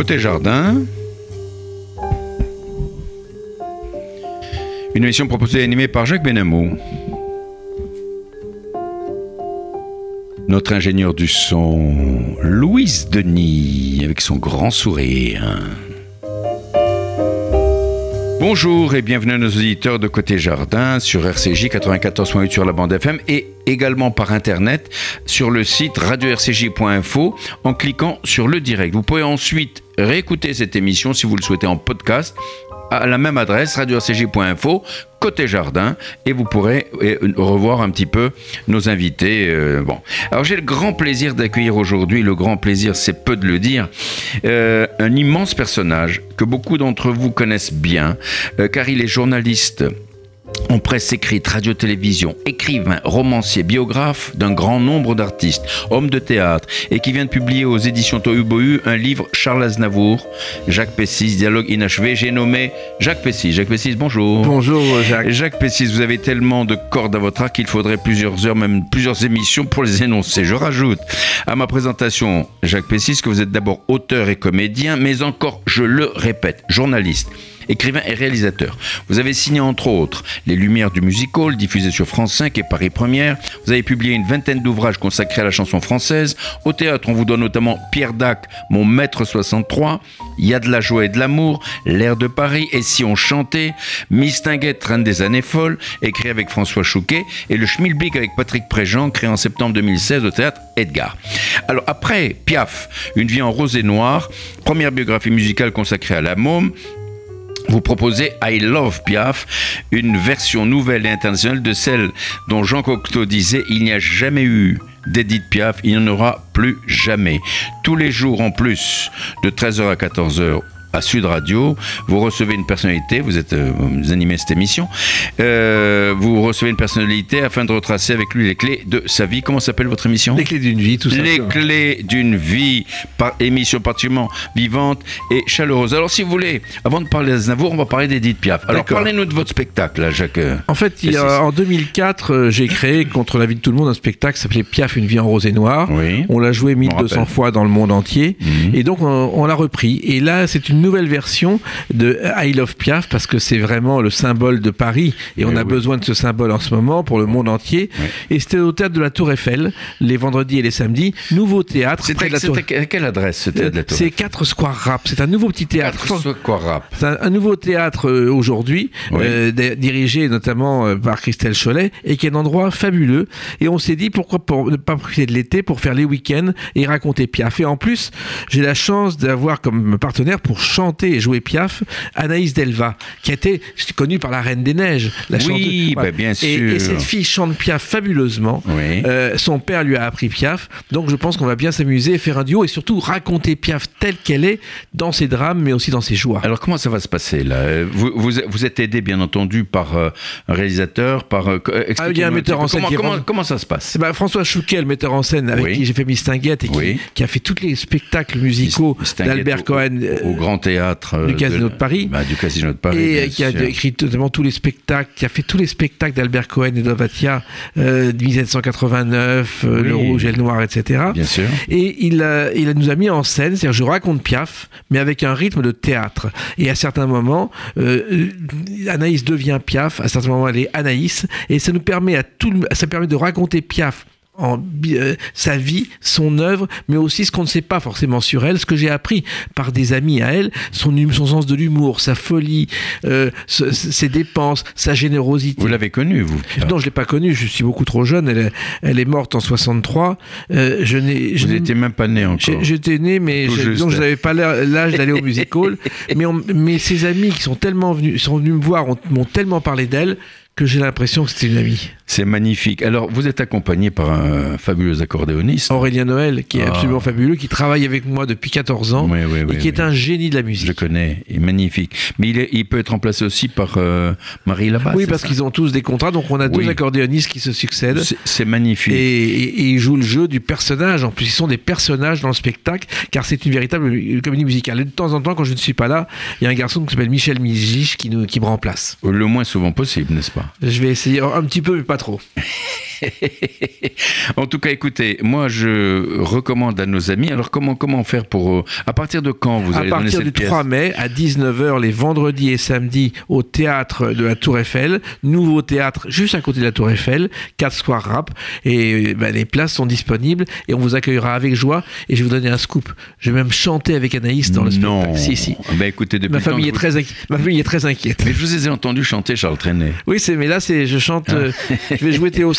Côté jardin. Une émission proposée et animée par Jacques Benamou. Notre ingénieur du son, Louise Denis, avec son grand sourire. Bonjour et bienvenue à nos auditeurs de Côté Jardin sur RCJ 94.8 sur la bande FM et également par internet sur le site radio-rcj.info en cliquant sur le direct. Vous pouvez ensuite réécouter cette émission si vous le souhaitez en podcast à la même adresse radio-rcj.info côté jardin et vous pourrez euh, revoir un petit peu nos invités. Euh, bon, alors j'ai le grand plaisir d'accueillir aujourd'hui, le grand plaisir, c'est peu de le dire, euh, un immense personnage que beaucoup d'entre vous connaissent bien, car il est journaliste en presse écrite, radio-télévision, écrivain, romancier, biographe d'un grand nombre d'artistes, homme de théâtre, et qui vient de publier aux éditions Tohu un livre Charles Aznavour, Jacques Pessis, Dialogue inachevé. J'ai nommé Jacques Pessis. Jacques Pessis, bonjour. Bonjour Jacques. Jacques Pessis, vous avez tellement de cordes à votre arc qu'il faudrait plusieurs heures, même plusieurs émissions pour les énoncer. Je rajoute à ma présentation, Jacques Pessis, que vous êtes d'abord auteur et comédien, mais encore, je le répète, journaliste écrivain et réalisateur. Vous avez signé entre autres Les Lumières du Musical, diffusé sur France 5 et Paris Première. Vous avez publié une vingtaine d'ouvrages consacrés à la chanson française. Au théâtre, on vous donne notamment Pierre Dac, Mon Maître 63, Il y a de la joie et de l'amour, L'air de Paris, Et si on chantait, Miss Tinguette, Reine des années folles, écrit avec François Chouquet, et le Schmilblick avec Patrick Préjean, créé en septembre 2016 au théâtre Edgar. Alors après Piaf, Une vie en rose et noir, première biographie musicale consacrée à la môme, vous proposez I Love Piaf, une version nouvelle et internationale de celle dont Jean Cocteau disait il n'y a jamais eu d'Edith Piaf, il n'y en aura plus jamais. Tous les jours en plus de 13h à 14h à Sud Radio, vous recevez une personnalité, vous êtes euh, vous animez cette émission, euh, vous recevez une personnalité afin de retracer avec lui les clés de sa vie. Comment s'appelle votre émission Les clés d'une vie, tout ça. Les clés d'une vie, par émission particulièrement vivante et chaleureuse. Alors si vous voulez, avant de parler d'Aznavour, on va parler d'Edith Piaf. Alors parlez-nous de votre spectacle, Jacques. En fait, il en 2004, euh, j'ai créé contre la vie de tout le monde un spectacle qui s'appelait Piaf, une vie en rose et noir. Oui. On l'a joué 1200 fois dans le monde entier. Mhm. Et donc on, on l'a repris. Et là, c'est une nouvelle version de I Love Piaf parce que c'est vraiment le symbole de Paris et on Oui, a oui. besoin de ce symbole en ce moment pour le monde entier. Oui. Et c'était au théâtre de la Tour Eiffel les vendredis et les samedis. Nouveau théâtre. C'était Tour- quelle adresse de la Tour C'est 4 Square Rap. C'est un nouveau petit théâtre. Quatre soit quoi rap C'est un, un nouveau théâtre euh, aujourd'hui, Oui. euh, di- dirigé notamment euh, par Christelle Cholet, et qui est un endroit fabuleux. Et on s'est dit pourquoi pour ne pas profiter de l'été pour faire les week-ends et raconter Piaf. Et en plus, j'ai la chance d'avoir comme partenaire pour chanter et jouer Piaf Anaïs Delva, qui a été connue par la Reine des Neiges, la Oui, chanteuse. bah, bien sûr. Et, cette fille chante Piaf fabuleusement. Oui. Euh, son père lui a appris Piaf, donc je pense qu'on va bien s'amuser faire un duo et surtout raconter Piaf telle qu'elle est dans ses drames, mais aussi dans ses joies. Alors comment ça va se passer là? Vous, vous, vous êtes aidé bien entendu par euh, un réalisateur, par euh, Ah, il y a un metteur en scène Comment, comment, ça se passe? Eh ben, François Chouquet, le metteur en scène avec Oui. qui j'ai fait Miss Tinguette et qui, a fait tous les spectacles musicaux d'Albert au- Cohen au, euh, Grand Théâtre euh, du Casino de Paris. bah, du Casino de Paris. et euh, qui a sûr. écrit notamment tous les spectacles, qui a fait tous les spectacles d'Albert Cohen et d'Ovatia, euh, 1789, euh, Oui. Le Rouge et le Noir, etc. Bien sûr. Et il, a- il nous a mis en scène, c'est-à-dire je raconte Piaf, mais avec un rythme de théâtre. Et à certains moments, euh, Anaïs devient Piaf, à certains moments elle est Anaïs, et ça nous permet à tout, ça permet de raconter Piaf en euh, sa vie, son œuvre, mais aussi ce qu'on ne sait pas forcément sur elle, ce que j'ai appris par des amis à elle, son, hum, son sens de l'humour, sa folie, euh, ses dépenses, sa générosité. Vous l'avez connue, vous Non, je l'ai pas connue. Je suis beaucoup trop jeune. Elle est, elle est morte en 63. Euh, je n'ai. Vous n'étiez même pas né encore. J'étais né, mais je, donc je n'avais pas l'âge d'aller au music hall. mais, mais ses amis qui sont tellement venus, sont venus me voir, m'ont tellement parlé d'elle que j'ai l'impression que c'était une amie. C'est magnifique. Alors, vous êtes accompagné par un fabuleux accordéoniste. Aurélien Noël, qui est ah. absolument fabuleux, qui travaille avec moi depuis 14 ans et qui est un génie de la musique. Je connais, il est magnifique. Mais il, il peut être remplacé aussi par euh, Marie Labasse. Oui, parce qu'ils ont tous des contrats, donc on a deux accordéonistes qui se succèdent. C'est magnifique. Et, ils jouent le jeu du personnage. En plus, ils sont des personnages dans le spectacle, car c'est une véritable comédie musicale. Et de temps en temps, quand je ne suis pas là, il y a un garçon qui s'appelle Michel Mijic qui, nous, qui me remplace. Le moins souvent possible, n'est-ce pas Je vais essayer un petit peu, mais pas trop. en tout cas, écoutez, moi je recommande à nos amis. Alors comment comment faire pour euh, à partir de quand vous allez À partir du 3 mai à 19h les vendredis et samedis au théâtre de la Tour Eiffel, nouveau théâtre juste à côté de la Tour Eiffel, 4 soirs rap et ben, les places sont disponibles et on vous accueillera avec joie et je vais vous donner un scoop. Je vais même chanter avec Anaïs dans le non. spectacle. Si si. Ben, écoutez, depuis ma famille est très ma famille est très inquiète. Mais je vous ai entendu chanter Charles Trenet. Oui, c'est mais là c'est je chante ah. euh, je vais jouer Théo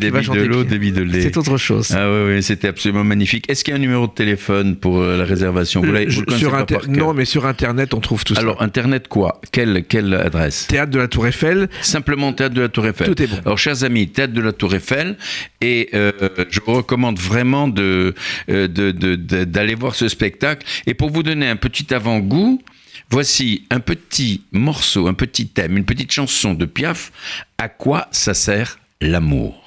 Qui va chanter. De l'eau, de lait. C'est autre chose. Ah oui, oui c'était absolument magnifique. Est-ce qu'il y a un numéro de téléphone pour euh, la réservation? Vous, euh, sur Non, mais sur Internet, on trouve tout ça. Alors, Internet quoi? Quelle, quelle adresse? Théâtre de la Tour Eiffel. Simplement Théâtre de la Tour Eiffel. Tout est bon. Alors, chers amis, Théâtre de la Tour Eiffel. Et je vous recommande vraiment de, d'aller voir ce spectacle. Et pour vous donner un petit avant-goût, Voici un petit morceau, un petit thème, une petite chanson de Piaf. À quoi ça sert l'amour?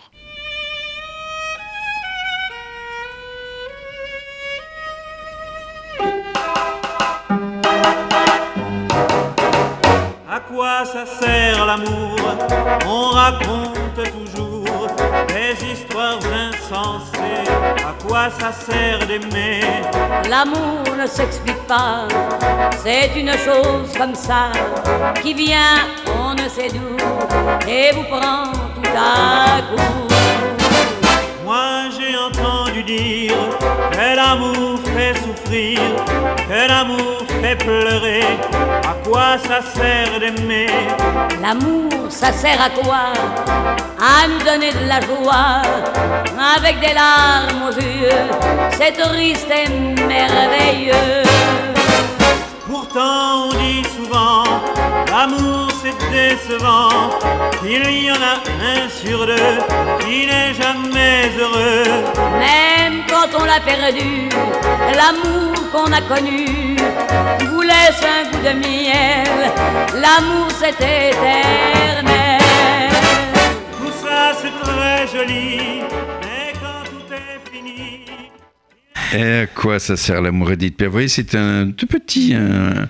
Ça sert l'amour On raconte toujours des histoires insensées. À quoi ça sert d'aimer? L'amour ne s'explique pas, c'est une chose comme ça qui vient, on ne sait d'où, et vous prend tout à coup. Moi j'ai entendu dire que l'amour fait souffrir, que l'amour fait pleurer. À quoi ça sert d'aimer? L'amour, ça sert à quoi? À nous donner de la joie, avec des larmes aux yeux. C'est triste et merveilleux. Pourtant on dit souvent, l'amour c'est décevant, qu'il y en a un sur deux qui n'est jamais heureux. Même quand on l'a perdu, l'amour qu'on a connu vous laisse un goût de miel, l'amour c'est éternel. Et à quoi ça sert l'amour, Edith Pierre Vous voyez, c'est un tout petit, euh,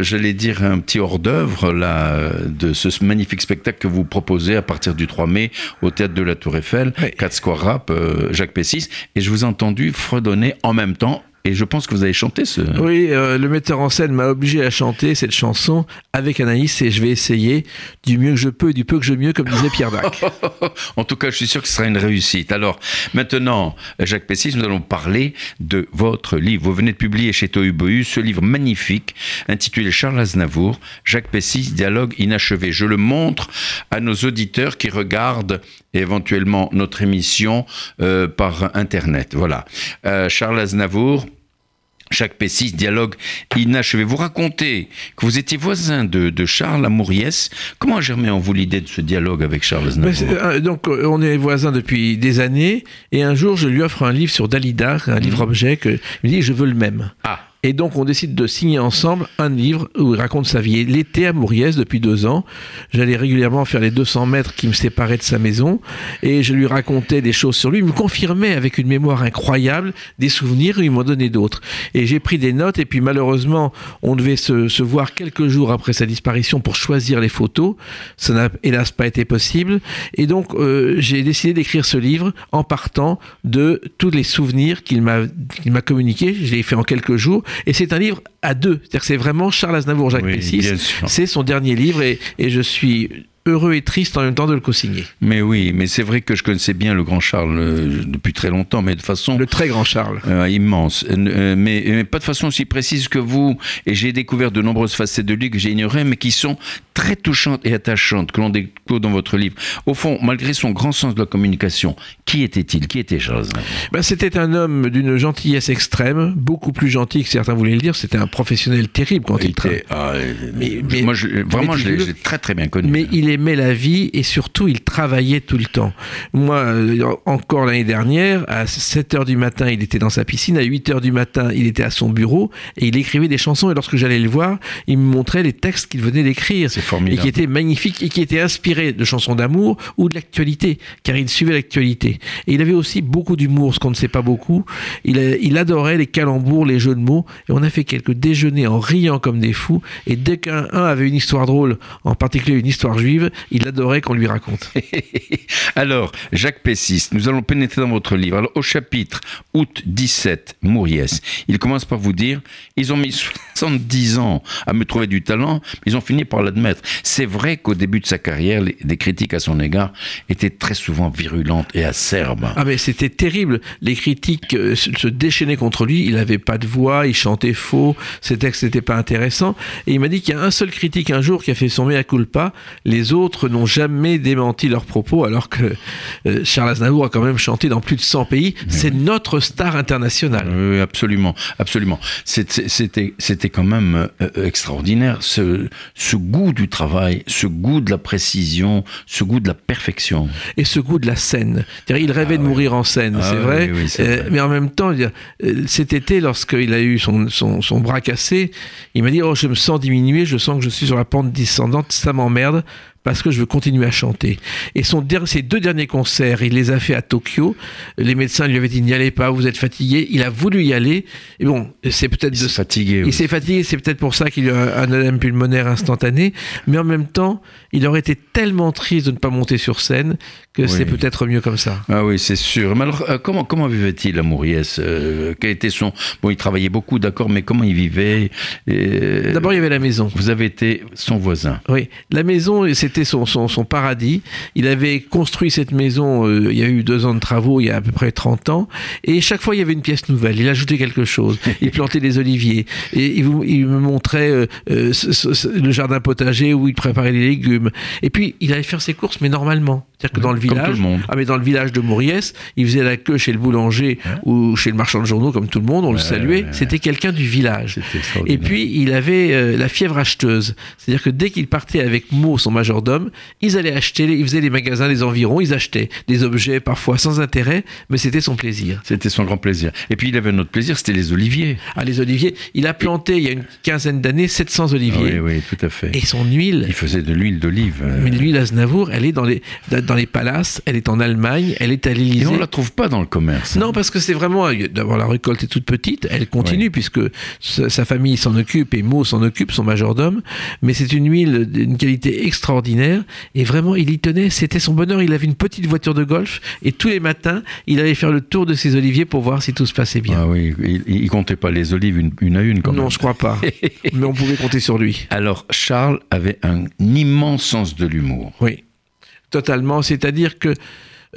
j'allais dire, un petit hors-d'œuvre là de ce magnifique spectacle que vous proposez à partir du 3 mai au théâtre de la Tour Eiffel, 4 Square Rap, euh, Jacques Pessis. Et je vous ai entendu fredonner en même temps et je pense que vous avez chanté ce. Oui, euh, le metteur en scène m'a obligé à chanter cette chanson avec Anaïs et je vais essayer du mieux que je peux et du peu que je mieux, comme disait Pierre Dac. en tout cas, je suis sûr que ce sera une réussite. Alors, maintenant, Jacques Pessis, nous allons parler de votre livre. Vous venez de publier chez Tohubohu ce livre magnifique intitulé Charles Aznavour, Jacques Pessis, dialogue inachevé. Je le montre à nos auditeurs qui regardent éventuellement notre émission euh, par Internet. Voilà. Euh, Charles Aznavour, chaque P6, dialogue inachevé. Vous racontez que vous étiez voisin de, Charles Amouriès. Comment a germé en vous l'idée de ce dialogue avec Charles Aznavour euh, Donc, on est voisins depuis des années. Et un jour, je lui offre un livre sur Dalida, un livre-objet, que il me dit Je veux le même. Ah et donc, on décide de signer ensemble un livre où il raconte sa vie. Était à Mouriès depuis deux ans. J'allais régulièrement faire les 200 mètres qui me séparaient de sa maison et je lui racontais des choses sur lui. Il me confirmait avec une mémoire incroyable des souvenirs et il m'en donnait d'autres. Et j'ai pris des notes et puis malheureusement, on devait se, voir quelques jours après sa disparition pour choisir les photos. Ça n'a hélas pas été possible. Et donc, euh, j'ai décidé d'écrire ce livre en partant de tous les souvenirs qu'il m'a communiqués. Je l'ai fait en quelques jours et c'est un livre à deux. C'est-à-dire c'est vraiment Charles Aznavour, Jacques Pessis. C'est son dernier livre et, je suis heureux et triste en même temps de le co-signer. Mais oui, mais c'est vrai que je connaissais bien le grand Charles euh, depuis très longtemps, mais de façon Le très grand Charles. euh, immense, Euh, mais, mais pas de façon aussi précise que vous. Et j'ai découvert de nombreuses facettes de lui que j'ai ignorées, mais qui sont très touchantes et attachantes, que l'on découvre dans votre livre. Au fond, malgré son grand sens de la communication, qui était-il? Qui était Charles? Ben, c'était un homme d'une gentillesse extrême, beaucoup plus gentil que certains voulaient le dire. C'était un professionnel terrible quand il, Il était- ah, Mais- mais- moi, je- vraiment, je l'ai très très bien connu. Mais il aimait la vie et surtout il travaillait tout le temps. Moi, euh, encore l'année dernière, à 7 heures du matin, il était dans sa piscine, à 8 heures du matin, il était à son bureau et il écrivait des chansons. Et lorsque j'allais le voir, il me montrait les textes qu'il venait d'écrire. C'est Et formidable. qui étaient magnifiques et qui étaient inspirés de chansons d'amour ou de l'actualité, car il suivait l'actualité. Et il avait aussi beaucoup d'humour, ce qu'on ne sait pas beaucoup. Il, a- il adorait les calembours, les jeux de mots. Et on a fait quelques déjeuners en riant comme des fous. Et dès qu'un un avait une histoire drôle, en particulier une histoire juive, il adorait qu'on lui raconte. Alors, Jacques Pessis, nous allons pénétrer dans votre livre. Alors, au chapitre août 17, Mouriès, il commence par vous dire ils ont mis 70 ans à me trouver du talent, mais ils ont fini par l'admettre. C'est vrai qu'au début de sa carrière, les, les critiques à son égard étaient très souvent virulentes et acerbes. Ah mais c'était terrible. Les critiques euh, se déchaînaient contre lui. Il avait pas de voix, il chantait faux, ses textes n'étaient pas intéressants. Et il m'a dit qu'il y a un seul critique un jour qui a fait son mea culpa. Les autres n'ont jamais démenti leurs propos, alors que euh, Charles Aznavour a quand même chanté dans plus de 100 pays. C'est notre star internationale. Oui, absolument, absolument. C'était, c'était quand même euh, extraordinaire ce, ce goût du travail, ce goût de la précision, ce goût de la perfection. et ce goût de la scène. Il rêvait de mourir en scène, Ah c'est vrai. Euh, vrai. mais en même temps, cet été, lorsqu'il a eu son, son, son bras cassé, il m'a dit Oh, je me sens diminué, je sens que je suis sur la pente descendante, ça m'emmerde. Parce que je veux continuer à chanter. Et son ses deux derniers concerts, il les a fait à Tokyo. Les médecins lui avaient dit n'y allez pas, vous êtes fatigué. Il a voulu y aller. Et bon, c'est peut-être Il de s'est fatigué. il oui. s'est fatigué, c'est peut-être pour ça qu'il a un un œdème pulmonaire instantané, mais en même temps, il aurait été tellement triste de ne pas monter sur scène que c'est peut-être mieux comme ça. Ah oui, c'est sûr. Mais alors, euh, comment, comment vivait-il à Mouriès euh, Quel était son... Bon, il travaillait beaucoup, d'accord, mais comment il vivait? D'abord, il y avait la maison. Vous avez été son voisin. Oui, la maison, c'était son, paradis. Il avait construit cette maison, euh, il y a eu deux ans de travaux, il y a à peu près 30 ans, et chaque fois, il y avait une pièce nouvelle. Il ajoutait quelque chose. Il plantait des oliviers. Et il, me montrait euh, euh, le jardin potager où il préparait les légumes. Et puis, il allait faire ses courses, mais normalement. C'est-à-dire que dans le village, le ah mais dans le village de Mauriès, il faisait la queue chez le boulanger ou chez le marchand de journaux, comme tout le monde, on le saluait. C'était quelqu'un du village. Et puis, il avait euh, la fièvre acheteuse. C'est-à-dire que dès qu'il partait avec Mo, son majordome, ils allaient acheter, ils faisaient les magasins des environs, ils achetaient des objets parfois sans intérêt, mais c'était son plaisir. C'était son grand plaisir. Et puis, il avait un autre plaisir, c'était les oliviers. Ah, les oliviers, il a planté il y a une quinzaine d'années 700 Ah oliviers. oui, oui, tout à fait. Et son huile, Il faisait de l'huile d'olive. euh, mais l'huile Aznavour, elle est dans les, dans les palaces, elle est en Allemagne, elle est à Et l'Élysée. on la trouve pas dans le commerce. Non, parce que c'est vraiment. D'abord, la récolte est toute petite, elle continue puisque sa, sa famille s'en occupe et Mo s'en occupe, son majordome. Mais c'est une huile d'une qualité extraordinaire et vraiment, il y tenait. C'était son bonheur. Il avait une petite voiture de golf et tous les matins, il allait faire le tour de ses oliviers pour voir si tout se passait bien. Ah oui, il, il comptait pas les olives une, une à une quand non, même. je crois pas. mais on pouvait compter sur lui. Alors, Charles avait un immense sens de l'humour. Oui, totalement. C'est-à-dire que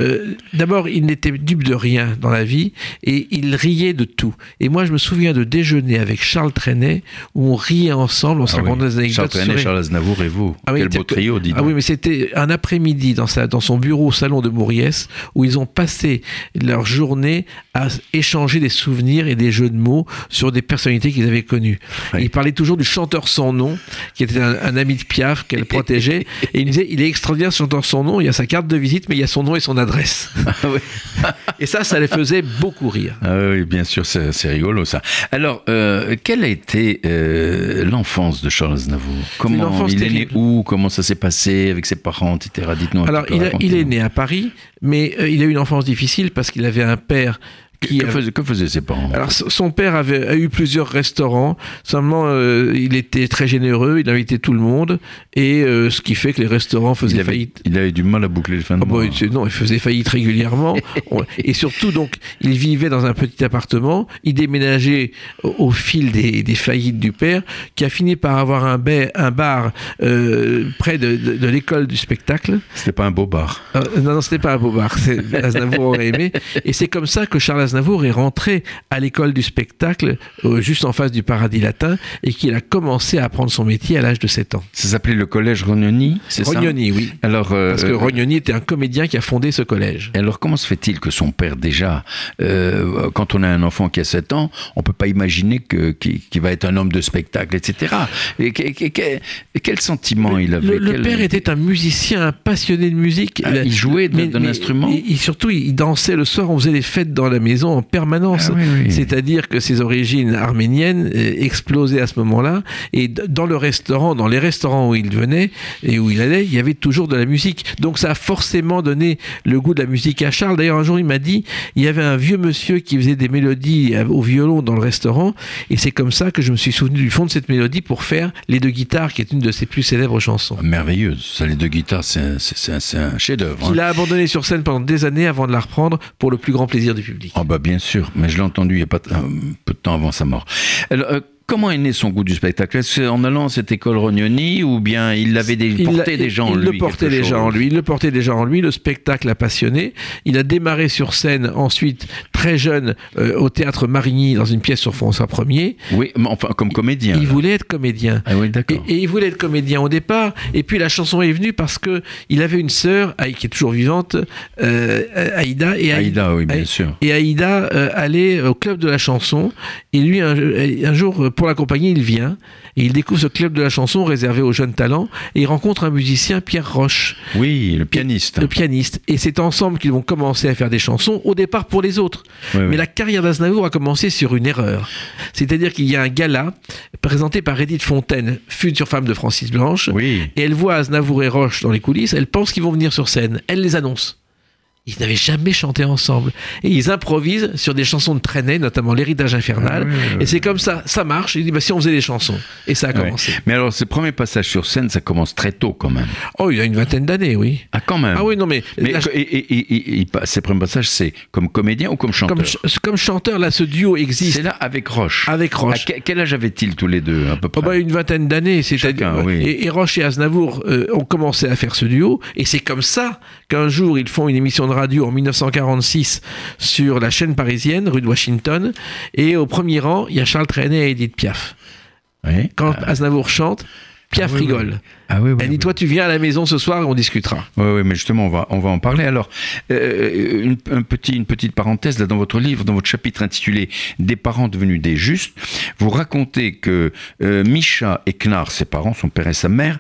euh, d'abord, il n'était dupe de rien dans la vie et il riait de tout. Et moi, je me souviens de déjeuner avec Charles Trenet où on riait ensemble, on se Ah oui. des anecdotes. Charles Trenet, sur- Charles Aznavour et vous. Ah oui, Quel beau trio, Ah oui, mais c'était un après-midi dans, sa, dans son bureau au salon de Mauriès où ils ont passé leur journée à échanger des souvenirs et des jeux de mots sur des personnalités qu'ils avaient connues. Oui. Il parlait toujours du chanteur sans nom, qui était un, un ami de Piaf qu'elle protégeait. et il me disait, il est extraordinaire ce chanteur sans nom, il y a sa carte de visite, mais il y a son nom et son adresse. Ah oui. et ça, ça les faisait beaucoup rire. Ah oui, bien sûr, c'est rigolo ça. Alors, euh, quelle a été euh, l'enfance de Charles Aznavour? Comment il est né où Comment ça s'est passé avec ses parents, etc. Dites-nous Alors, il, a- il est né à Paris, mais euh, il a eu une enfance difficile parce qu'il avait un père qui Que, faisaient, que faisaient ses parents? Alors son père avait a eu plusieurs restaurants. Seulement, euh, il était très généreux, il invitait tout le monde, et euh, ce qui fait que les restaurants faisaient il avait, faillite. il avait du mal à boucler le fin de Ah bon, il- non, il faisait faillite régulièrement. Et surtout, donc, il vivait dans un petit appartement. Il déménageait au, au fil des, des faillites du père, qui a fini par avoir un, ba- un bar euh, près de, de- de l'école du spectacle. C'était pas un beau bar. Non, non, c'était pas un beau bar. Aznavour aurait aimé. Et c'est comme ça que Charles Aznavour est rentré à l'école du spectacle, euh, juste en face du Paradis Latin, et qu'il a commencé à apprendre son métier à l'âge de 7 ans. Ça s'appelait le collège Rognoni, c'est ça? Rognoni, oui. Alors, euh, Parce que euh, Rognoni était un comédien qui a fondé ce collège. alors comment se fait-il que son père déjà, euh, quand on a un enfant qui a 7 ans, on peut pas imaginer qu'il va être un homme de spectacle, etc. Et que- que- que- quel sentiment il avait? Le, le Quel- père était un musicien, un passionné de musique. Ah, il jouait de- d'un instrument et surtout, il dansait le soir. On faisait des fêtes dans la maison en permanence. Ah oui, oui. C'est-à-dire que ses origines arméniennes euh, explosaient à ce moment-là. Et dans le restaurant, dans les restaurants où il venait et où il allait, il y avait toujours de la musique. Donc ça a forcément donné le goût de la musique à Charles. D'ailleurs, un jour, il m'a dit, il y avait un vieux monsieur qui faisait des mélodies euh, au violon dans le restaurant. Et c'est comme ça que je me suis souvenu du fond de cette mélodie pour faire Les deux guitares, qui est une de ses plus célèbres chansons. Merveilleuse. Ça, les deux guitares, c'est un, chef-d'œuvre. hein. qu'il a abandonné sur scène pendant des années avant de la reprendre pour le plus grand plaisir du public. Bah bien sûr, mais je l'ai entendu il y a pas peu de temps avant sa mort. Euh, comment est né son goût du spectacle? Est-ce en allant à cette école Rognoni ou bien il l'avait des, Il porté déjà en il lui le portait déjà en lui. Il le portait déjà en lui. Le spectacle l'a passionné. Il a démarré sur scène ensuite très jeune euh, au théâtre Marigny dans une pièce sur François Ier. Oui, mais enfin comme comédien. Il voulait être comédien. Ah oui, Et, d'accord. et il voulait être comédien au départ. Et puis la chanson est venue parce que il avait une sœur qui est toujours vivante, euh, Aïda. Et Aï- Aïda, oui, bien sûr. Et Aïda euh, allait au club de la chanson. Et lui, un, un jour, pour l'accompagner, il vient. Et il découvre ce club de la chanson réservé aux jeunes talents. Et il rencontre un musicien, Pierre Roche, Oui, le pianiste. le pianiste. Et c'est ensemble qu'ils vont commencer à faire des chansons, au départ pour les autres. Oui, oui. Mais la carrière d'Aznavour a commencé sur une erreur. C'est-à-dire qu'il y a un gala présenté par Edith Fontaine, future femme de Francis Blanche. Oui. Et elle voit Aznavour et Roche dans les coulisses. Elle pense qu'ils vont venir sur scène. Elle les annonce. Ils n'avaient jamais chanté ensemble. Et ils improvisent sur des chansons de Trenet, notamment L'héritage infernal. Ah oui, oui, et c'est comme ça, ça marche. Il dit, bah, si on faisait des chansons. Et ça a commencé. Mais alors, ce premier passage sur scène, ça commence très tôt quand même. Oh, il y a une vingtaine d'années, oui. Ah, quand même. Ah oui, non, mais, et, ces premiers passages, c'est comme comédien ou comme chanteur comme, ch- comme chanteur, là, ce duo existe C'est là avec Roche. avec À Roche. que- quel âge avaient-ils tous les deux, à peu Oh près bah, une vingtaine d'années, c'est-à-dire et Roche et Aznavour euh, ont commencé à faire ce duo, et c'est comme ça qu'un jour ils font une émission de radio en 1946 sur la chaîne parisienne, rue de Washington, et au premier rang il y a Charles Trenet et Edith Piaf. Quand Aznavour chante, Piaf oui, rigole. Ah oui, oui. Oui. toi tu viens à la maison ce soir et on discutera. Oui, oui, mais justement, on va, on va en parler. Alors, euh, une, un petit, une petite parenthèse, là, dans votre livre, dans votre chapitre intitulé Des parents devenus des justes, vous racontez que euh, Misha et Knar, ses parents, son père et sa mère,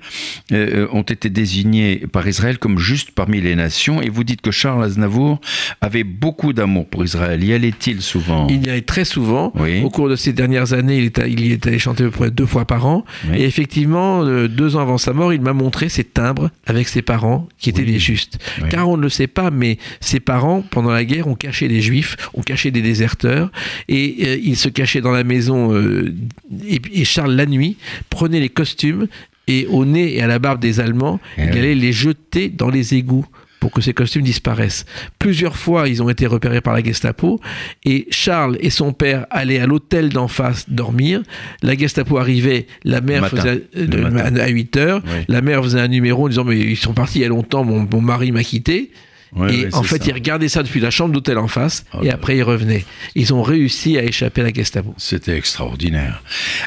euh, ont été désignés par Israël comme justes parmi les nations, et vous dites que Charles Aznavour avait beaucoup d'amour pour Israël. Y allait-il souvent? Il y allait très souvent. Au cours de ces dernières années, il, est, il y est allé chanter à peu près deux fois par an. Et effectivement, euh, deux ans avant sa mort, il m'a montré ses timbres avec ses parents qui étaient Oui. des justes. Oui. Car on ne le sait pas, mais ses parents, pendant la guerre, ont caché des juifs, ont caché des déserteurs. Et euh, il se cachait dans la maison. euh, et, et Charles, la nuit, prenait les costumes et au nez et à la barbe des Allemands, Eh il oui. allait les jeter dans les égouts pour que ces costumes disparaissent. Plusieurs fois, ils ont été repérés par la Gestapo et Charles et son père allaient à l'hôtel d'en face dormir. La Gestapo arrivait, la mère matin. faisait euh, à 8 heures, Oui. la mère faisait un numéro en disant mais ils sont partis il y a longtemps, mon, mon mari m'a quitté. Ouais, et ouais, en fait, ça. ils regardaient ça depuis la chambre d'hôtel en face, Oh et après ils revenaient. Ils ont réussi à échapper à la Gestapo. C'était extraordinaire.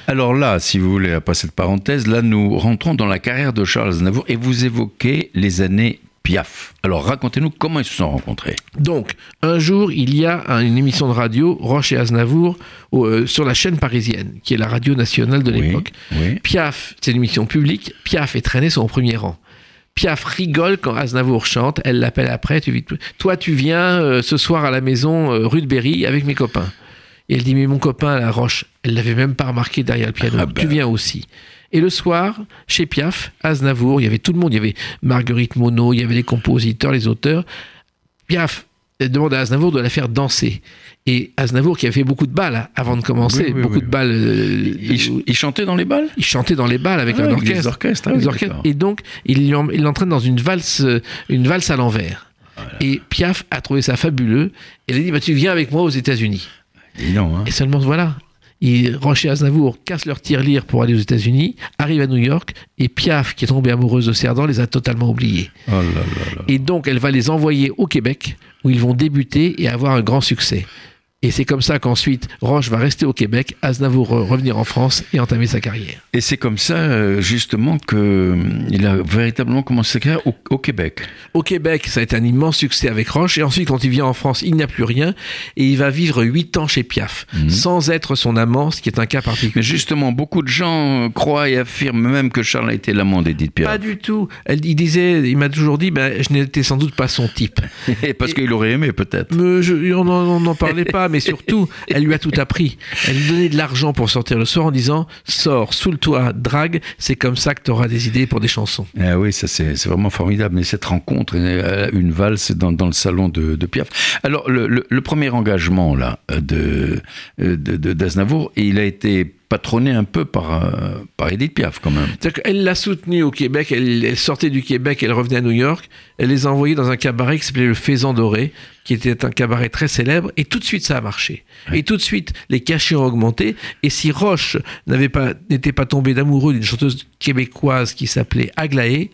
Alors là, si vous voulez, après cette parenthèse, là, nous rentrons dans la carrière de Charles Aznavour et vous évoquez les années Piaf. Alors racontez-nous comment ils se sont rencontrés. Donc, un jour, il y a un- une émission de radio, Roche et Aznavour, au- euh, sur la chaîne parisienne, qui est la radio nationale de l'époque. oui. Piaf, c'est une émission publique, Piaf est traîné sont au premier rang. Piaf rigole quand Aznavour chante, elle l'appelle après, tu, toi tu viens euh, ce soir à la maison euh, rue de Berry avec mes copains. Et elle dit, mais mon copain, la Roche, elle l'avait même pas remarqué derrière le piano, Ah ben. tu viens aussi. Et le soir, chez Piaf, Aznavour, il y avait tout le monde, il y avait Marguerite Monod, il y avait les compositeurs, les auteurs. Piaf demande à Aznavour de la faire danser. Et Aznavour, qui avait fait beaucoup de balles avant de commencer, Oui, oui, beaucoup oui. de balles. euh, Il, ch- il chantait dans les balles il chantait dans les balles avec Ah, un avec orchestre. les orchestres, ah Les oui, orchestres. Et donc, il l'entraîne dans une valse, une valse à l'envers. Et Piaf a trouvé ça fabuleux. Et il a dit bah, Tu viens avec moi aux États-Unis. Donc, hein. Et seulement, voilà. Et Aznavour cassent leur tirelire pour aller aux États-Unis, arrivent à New York, et Piaf, qui est tombée amoureuse de Cerdan, les a totalement oubliés. Oh là là là. Et donc, elle va les envoyer au Québec, où ils vont débuter et avoir un grand succès. Et c'est comme ça qu'ensuite, Roche va rester au Québec, Aznavour re- revenir en France et entamer sa carrière. Et c'est comme ça, euh, justement, qu'il a véritablement commencé sa carrière au, au Québec. Au Québec, ça a été un immense succès avec Roche. Et ensuite, quand il vient en France, il n'a plus rien. Et il va vivre 8 ans chez Piaf, sans être son amant, ce qui est un cas Mais particulier. justement, beaucoup de gens euh, croient et affirment même que Charles a été l'amant d'Edith Piaf. Pas du tout. Elle, il disait, il m'a toujours dit, ben, je n'étais sans doute pas son type. Parce qu'il aurait aimé, peut-être. Mais on n'en parlait pas, mais surtout, elle lui a tout appris. Elle lui donnait de l'argent pour sortir le soir en disant Sors, saoule-toi, drague, c'est comme ça que tu auras des idées pour des chansons. Ah oui, ça c'est vraiment formidable. Mais cette rencontre, une valse dans, dans le salon de, de Piaf. Alors, le, le- le premier engagement là de- d'Aznavour, il a été patronné un peu par, euh, par Edith Piaf quand même. Qu'elle l'a soutenue au Québec, elle, elle sortait du Québec, elle revenait à New York, elle les a envoyés dans un cabaret qui s'appelait le Faisan Doré, qui était un cabaret très célèbre, et tout de suite ça a marché. Et tout de suite, les cachets ont augmenté, et si Roche n'avait pas, n'était pas tombé d'amoureux d'une chanteuse québécoise qui s'appelait Aglaé,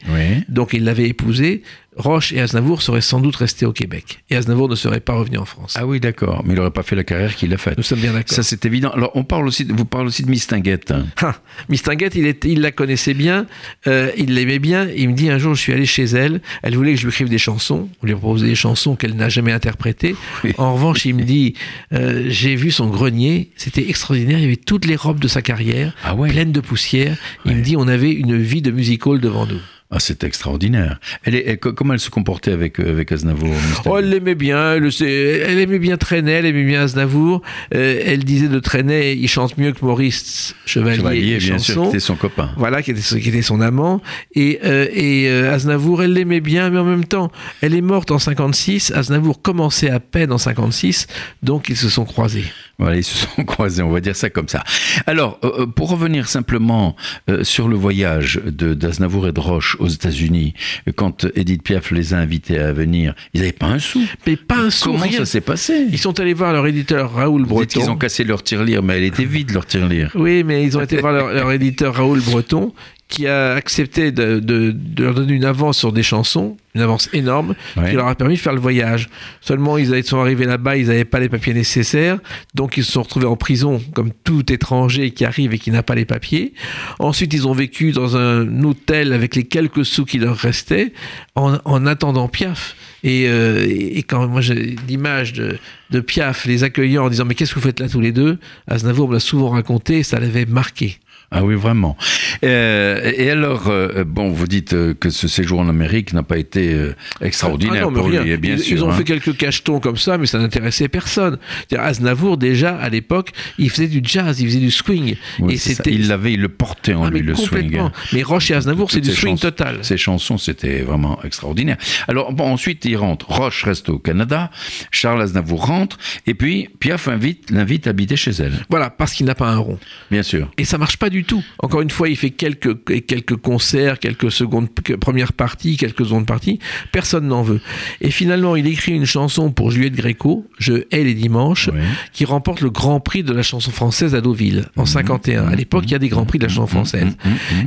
donc il l'avait épousée, Roche et Aznavour seraient sans doute restés au Québec. Et Aznavour ne serait pas revenu en France. Ah oui, d'accord. Mais il n'aurait pas fait la carrière qu'il a faite. Nous sommes bien d'accord. Ça c'est évident. Alors, on parle aussi, de- vous parlez aussi de Mistinguette. hein. Ah, Miss Tinguette, il, était- il la connaissait bien, euh, il l'aimait bien. Il me dit un jour, je suis allé chez elle, elle voulait que je lui écrive des chansons. On lui a proposé des chansons qu'elle n'a jamais interprétées. En revanche, il me dit, euh, j'ai vu son grenier, c'était extraordinaire. Il y avait toutes les robes de sa carrière, Ah ouais. pleines de poussière. Il me dit, on avait une vie de music hall devant nous. Ah, c'est extraordinaire. Elle est, elle- comment elle se comportait avec, euh, avec Aznavour Oh, elle l'aimait bien, elle, elle aimait bien Trenet, elle aimait bien Aznavour. Euh, elle disait de Trenet, il chante mieux que Maurice Chevalier. Chevalier, bien sûr, chansons. c'était son copain. Voilà, qui était, son- qui était son amant. Et, euh, et euh, Aznavour, elle l'aimait bien, mais en même temps, elle est morte en 56. Aznavour commençait à peine en 56, donc ils se sont croisés. Voilà, ils se sont croisés, on va dire ça comme ça. Alors, euh, euh, pour revenir simplement euh, sur le voyage de d'Aznavour et de Roche aux États-Unis, quand Edith Piaf les a invités à venir, ils n'avaient pas un sou. Mais pas un sou, Comment rien. ça s'est passé? Ils sont allés voir leur éditeur Raoul Breton. ont cassé leur tirelire, mais elle était vide leur tirelire. Oui, mais ils ont été voir leur, leur éditeur Raoul Breton, qui a accepté de, de- de leur donner une avance sur des chansons, une avance énorme, Ouais. qui leur a permis de faire le voyage. Seulement, ils sont arrivés là-bas, ils n'avaient pas les papiers nécessaires, donc ils se sont retrouvés en prison, comme tout étranger qui arrive et qui n'a pas les papiers. Ensuite, ils ont vécu dans un hôtel avec les quelques sous qui leur restaient, en, en attendant Piaf. Et, euh, et quand moi j'ai l'image de, de Piaf les accueillant en disant mais qu'est-ce que vous faites là tous les deux? Aznavour me l'a souvent raconté et ça l'avait marqué. Ah oui, vraiment. Euh, et alors, euh, bon, vous dites euh, que ce séjour en Amérique n'a pas été extraordinaire Ah non, pour rien. lui, bien ils, sûr. ils ont hein. fait quelques cachetons comme ça, mais ça n'intéressait personne. Aznavour, déjà, à l'époque, il faisait du jazz, il faisait du swing. Oui, et c'était. Il l'avait, il le portait en Ah, lui, le swing. Mais Roche et Aznavour, c'est du swing chansons- total. Ces chansons, c'était vraiment extraordinaire. Alors, bon, ensuite, il rentre. Roche reste au Canada. Charles Aznavour rentre. Et puis, Piaf invite, l'invite à habiter chez elle. Voilà, parce qu'il n'a pas un rond. Bien sûr. Et ça marche pas du tout. Encore une fois, il fait quelques, quelques concerts, quelques secondes, premières parties, quelques secondes parties. Personne n'en veut. Et finalement, il écrit une chanson pour Juliette Gréco, Je hais les dimanches, qui remporte le grand prix de la chanson française à Deauville en 51. À l'époque, il y a des grands prix de la chanson française.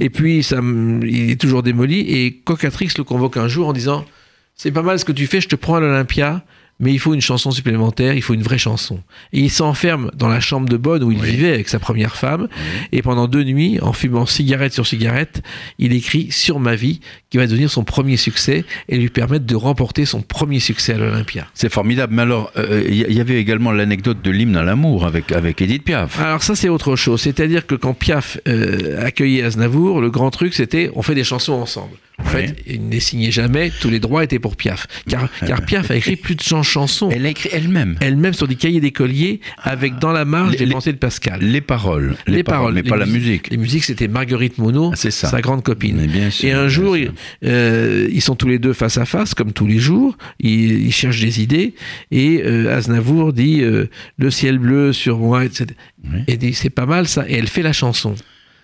Et puis, ça, il est toujours démoli. Et Cocatrix le convoque un jour en disant C'est pas mal ce que tu fais, je te prends à l'Olympia. Mais il faut une chanson supplémentaire, il faut une vraie chanson. Et il s'enferme dans la chambre de bonne où il Oui. vivait avec sa première femme. Et pendant deux nuits, en fumant cigarette sur cigarette, il écrit Sur ma vie, qui va devenir son premier succès et lui permettre de remporter son premier succès à l'Olympia. C'est formidable. Mais alors, euh, il y, y avait également l'anecdote de l'hymne à l'amour avec, avec Edith Piaf. Alors ça c'est autre chose, c'est-à-dire que quand Piaf euh, accueillait Aznavour, le grand truc c'était on fait des chansons ensemble. En fait, il n'est signé jamais, tous les droits étaient pour Piaf. Car, car Piaf a écrit plus de 100 chansons. Elle a écrit elle-même. Elle-même sur des cahiers d'écoliers, avec dans la marge Les- les- pensées de Pascal. Les paroles. Les, paroles, mais pas la musique. Les musiques, c'était Marguerite Monod, Ah, sa grande copine. Mais bien sûr, Et un bien jour, euh, ils sont tous les deux face à face, comme tous les jours. Ils, ils cherchent des idées. Et euh, Aznavour dit euh, Le ciel bleu sur moi, etc. Oui. Et dit C'est pas mal ça. Et elle fait la chanson.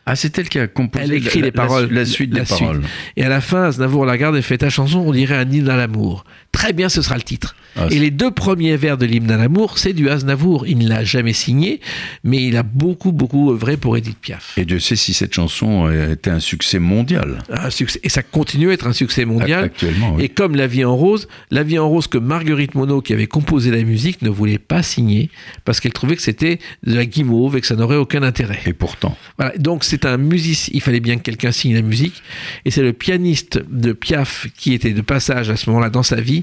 Ah, c'est elle qui a composé Elle écrit la, les la- paroles. La, suite la des suite. paroles. Et à la fin, Aznavour la regarde et fait ta chanson, on dirait un hymne à l'amour. Très bien, ce sera le titre. Ah, et les deux premiers vers de l'hymne à l'amour, c'est du Aznavour. Il ne l'a jamais signé, mais il a beaucoup, beaucoup œuvré pour Edith Piaf. Et Dieu sait si cette chanson a été un succès mondial. Un succès, et ça continue à être un succès mondial. Actuellement, oui. Et comme La vie en rose, La vie en rose que Marguerite Monod, qui avait composé la musique, ne voulait pas signer parce qu'elle trouvait que c'était de la guimauve et que ça n'aurait aucun intérêt. Et pourtant. Voilà, donc c'est un musicien, il fallait bien que quelqu'un signe la musique, et c'est le pianiste de Piaf qui était de passage à ce moment-là dans sa vie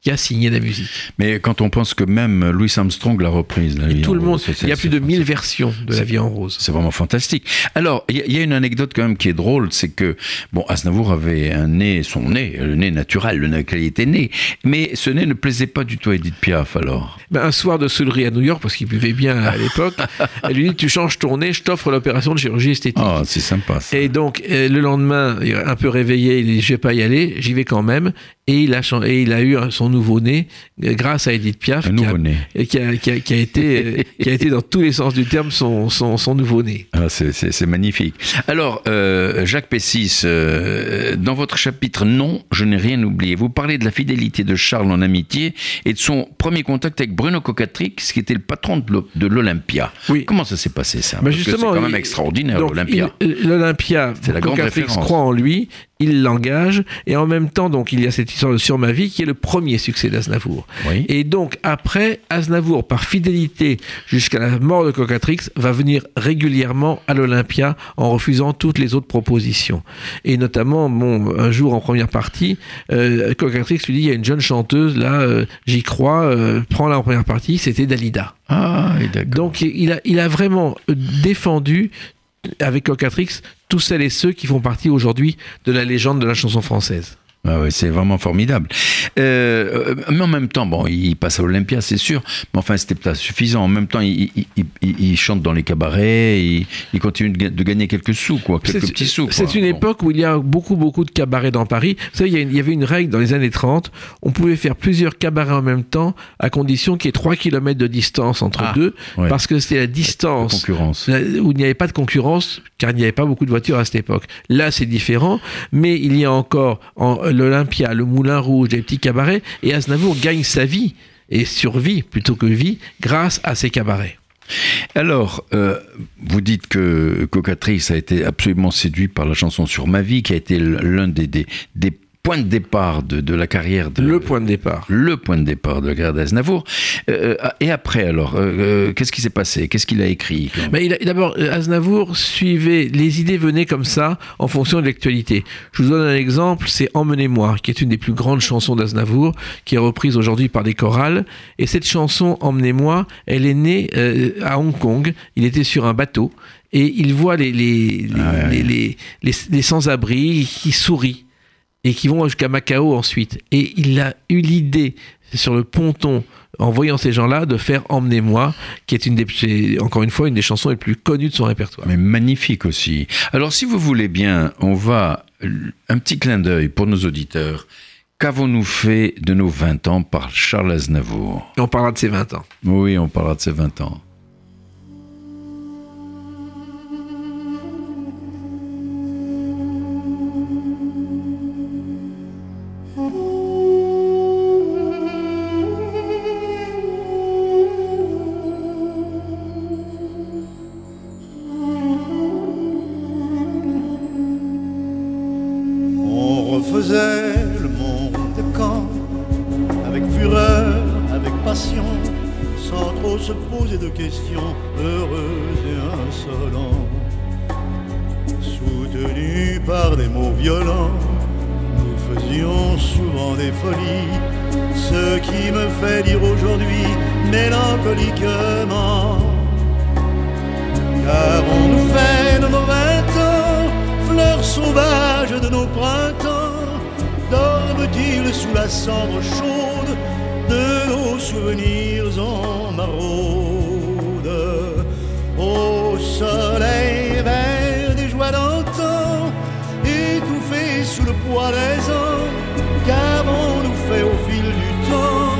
qui a signé la musique. Mais quand on pense que même Louis Armstrong l'a reprise, la Et vie tout en le monde, rose, il y a plus de c'est- 1000 versions de La vie en rose. C'est vraiment fantastique. Alors, il y, a- il y a une anecdote quand même qui est drôle, c'est que, bon, Aznavour avait un nez, son nez, le nez naturel, le nez il était né, mais ce nez ne plaisait pas du tout à Edith Piaf, alors. Ben, un soir de soulerie à New York, parce qu'il buvait bien à l'époque, elle lui dit Tu changes ton nez, je t'offre l'opération de chirurgie esthétique. Ah, c'est sympa, ça. Et donc, euh, le lendemain, un peu réveillé, il dit Je vais pas y aller, j'y vais quand même. Et il a, et il a eu un- son nouveau-né euh, grâce à Edith Piaf. Qui a- Qui a, qui a- qui a été, euh, qui a été dans tous les sens du terme son, son, son nouveau-né. Ah, c'est- magnifique. Alors, euh, Jacques Pessis, euh, dans votre chapitre Non, je n'ai rien oublié, vous parlez de la fidélité de Charles en amitié et de son premier contact avec Bruno Cocatrix, qui était le patron de l'O- de l'Olympia. Oui. Comment ça s'est passé, ça? Bah, C'est quand même extraordinaire, l'Olympia. L'Olympia, C'est la grande Cocatrix référence. croit en lui, il l'engage, et en même temps, donc, il y a cette histoire de Sur ma vie qui est le premier succès d'Aznavour. Oui. Et donc, après, Aznavour, par fidélité jusqu'à la mort de Cocatrix, va venir régulièrement à l'Olympia en refusant toutes les autres propositions. Et notamment, bon, un jour en première partie, euh, Cocatrix lui dit il y a une jeune chanteuse, là, euh, j'y crois, euh, prends-la en première partie, c'était Dalida. Ah. Donc il a, il a vraiment défendu avec Cocatrix tous celles et ceux qui font partie aujourd'hui de la légende de la chanson française. Ah ouais, c'est vraiment formidable. Euh, euh, mais en même temps, bon, il passe à l'Olympia, c'est sûr, mais enfin, c'était pas suffisant. En même temps, il, il- il- il- il chante dans les cabarets, il, continue de, ga- de gagner quelques sous, quoi, quelques petits sous. C'est une Bon. époque où il y a beaucoup, beaucoup de cabarets dans Paris. Vous savez, il y, avait une règle dans les années 30. On pouvait faire plusieurs cabarets en même temps, à condition qu'il y ait 3 km de distance entre Ah, deux, ouais. parce que c'était la distance concurrence. là, où il n'y avait pas de concurrence, car il n'y avait pas beaucoup de voitures à cette époque. Là, c'est différent, mais il y a encore en- l'Olympia, le Moulin Rouge, des petits cabarets, et Aznavour gagne sa vie, et survit plutôt que vie, grâce à ces cabarets. Alors, euh, vous dites que Cocatrix a été absolument séduit par la chanson Sur ma vie, qui a été l'un des, des, des points de départ de, de la carrière de. Le point de départ. le point de départ de la carrière d'Aznavour. Euh, euh, et après, alors, euh, qu'est-ce qui s'est passé? Qu'est-ce qu'il a écrit a- d'abord, Aznavour suivait, les idées venaient comme ça en fonction de l'actualité. Je vous donne un exemple, c'est Emmenez-moi, qui est une des plus grandes chansons d'Aznavour, qui est reprise aujourd'hui par des chorales. Et cette chanson, Emmenez-moi, elle est née euh, à Hong Kong. Il était sur un bateau et il voit les, les, les, Ah ouais. les- les- les sans-abri qui sourient et qui vont jusqu'à Macao ensuite. Et il a eu l'idée sur le ponton, en voyant ces gens-là, de faire Emmenez-moi, qui est une des, encore une fois une des chansons les plus connues de son répertoire. Mais magnifique aussi. Alors, si vous voulez bien, on va. Un petit clin d'œil pour nos auditeurs. Qu'avons-nous fait de nos 20 ans par Charles Aznavour? On parlera de ses 20 ans. Oui, on parlera de ses 20 ans. Se poser de questions, heureux et insolents. Soutenus par des mots violents, nous faisions souvent des folies, ce qui me fait dire aujourd'hui mélancoliquement car on nous fait de nos vingt ans, fleurs sauvages de nos printemps, sous la cendre chaude de nos souvenirs en maraude? Soleil vert des joies d'antan, étouffées sous le poids des ans, qu'avons-nous fait au fil du temps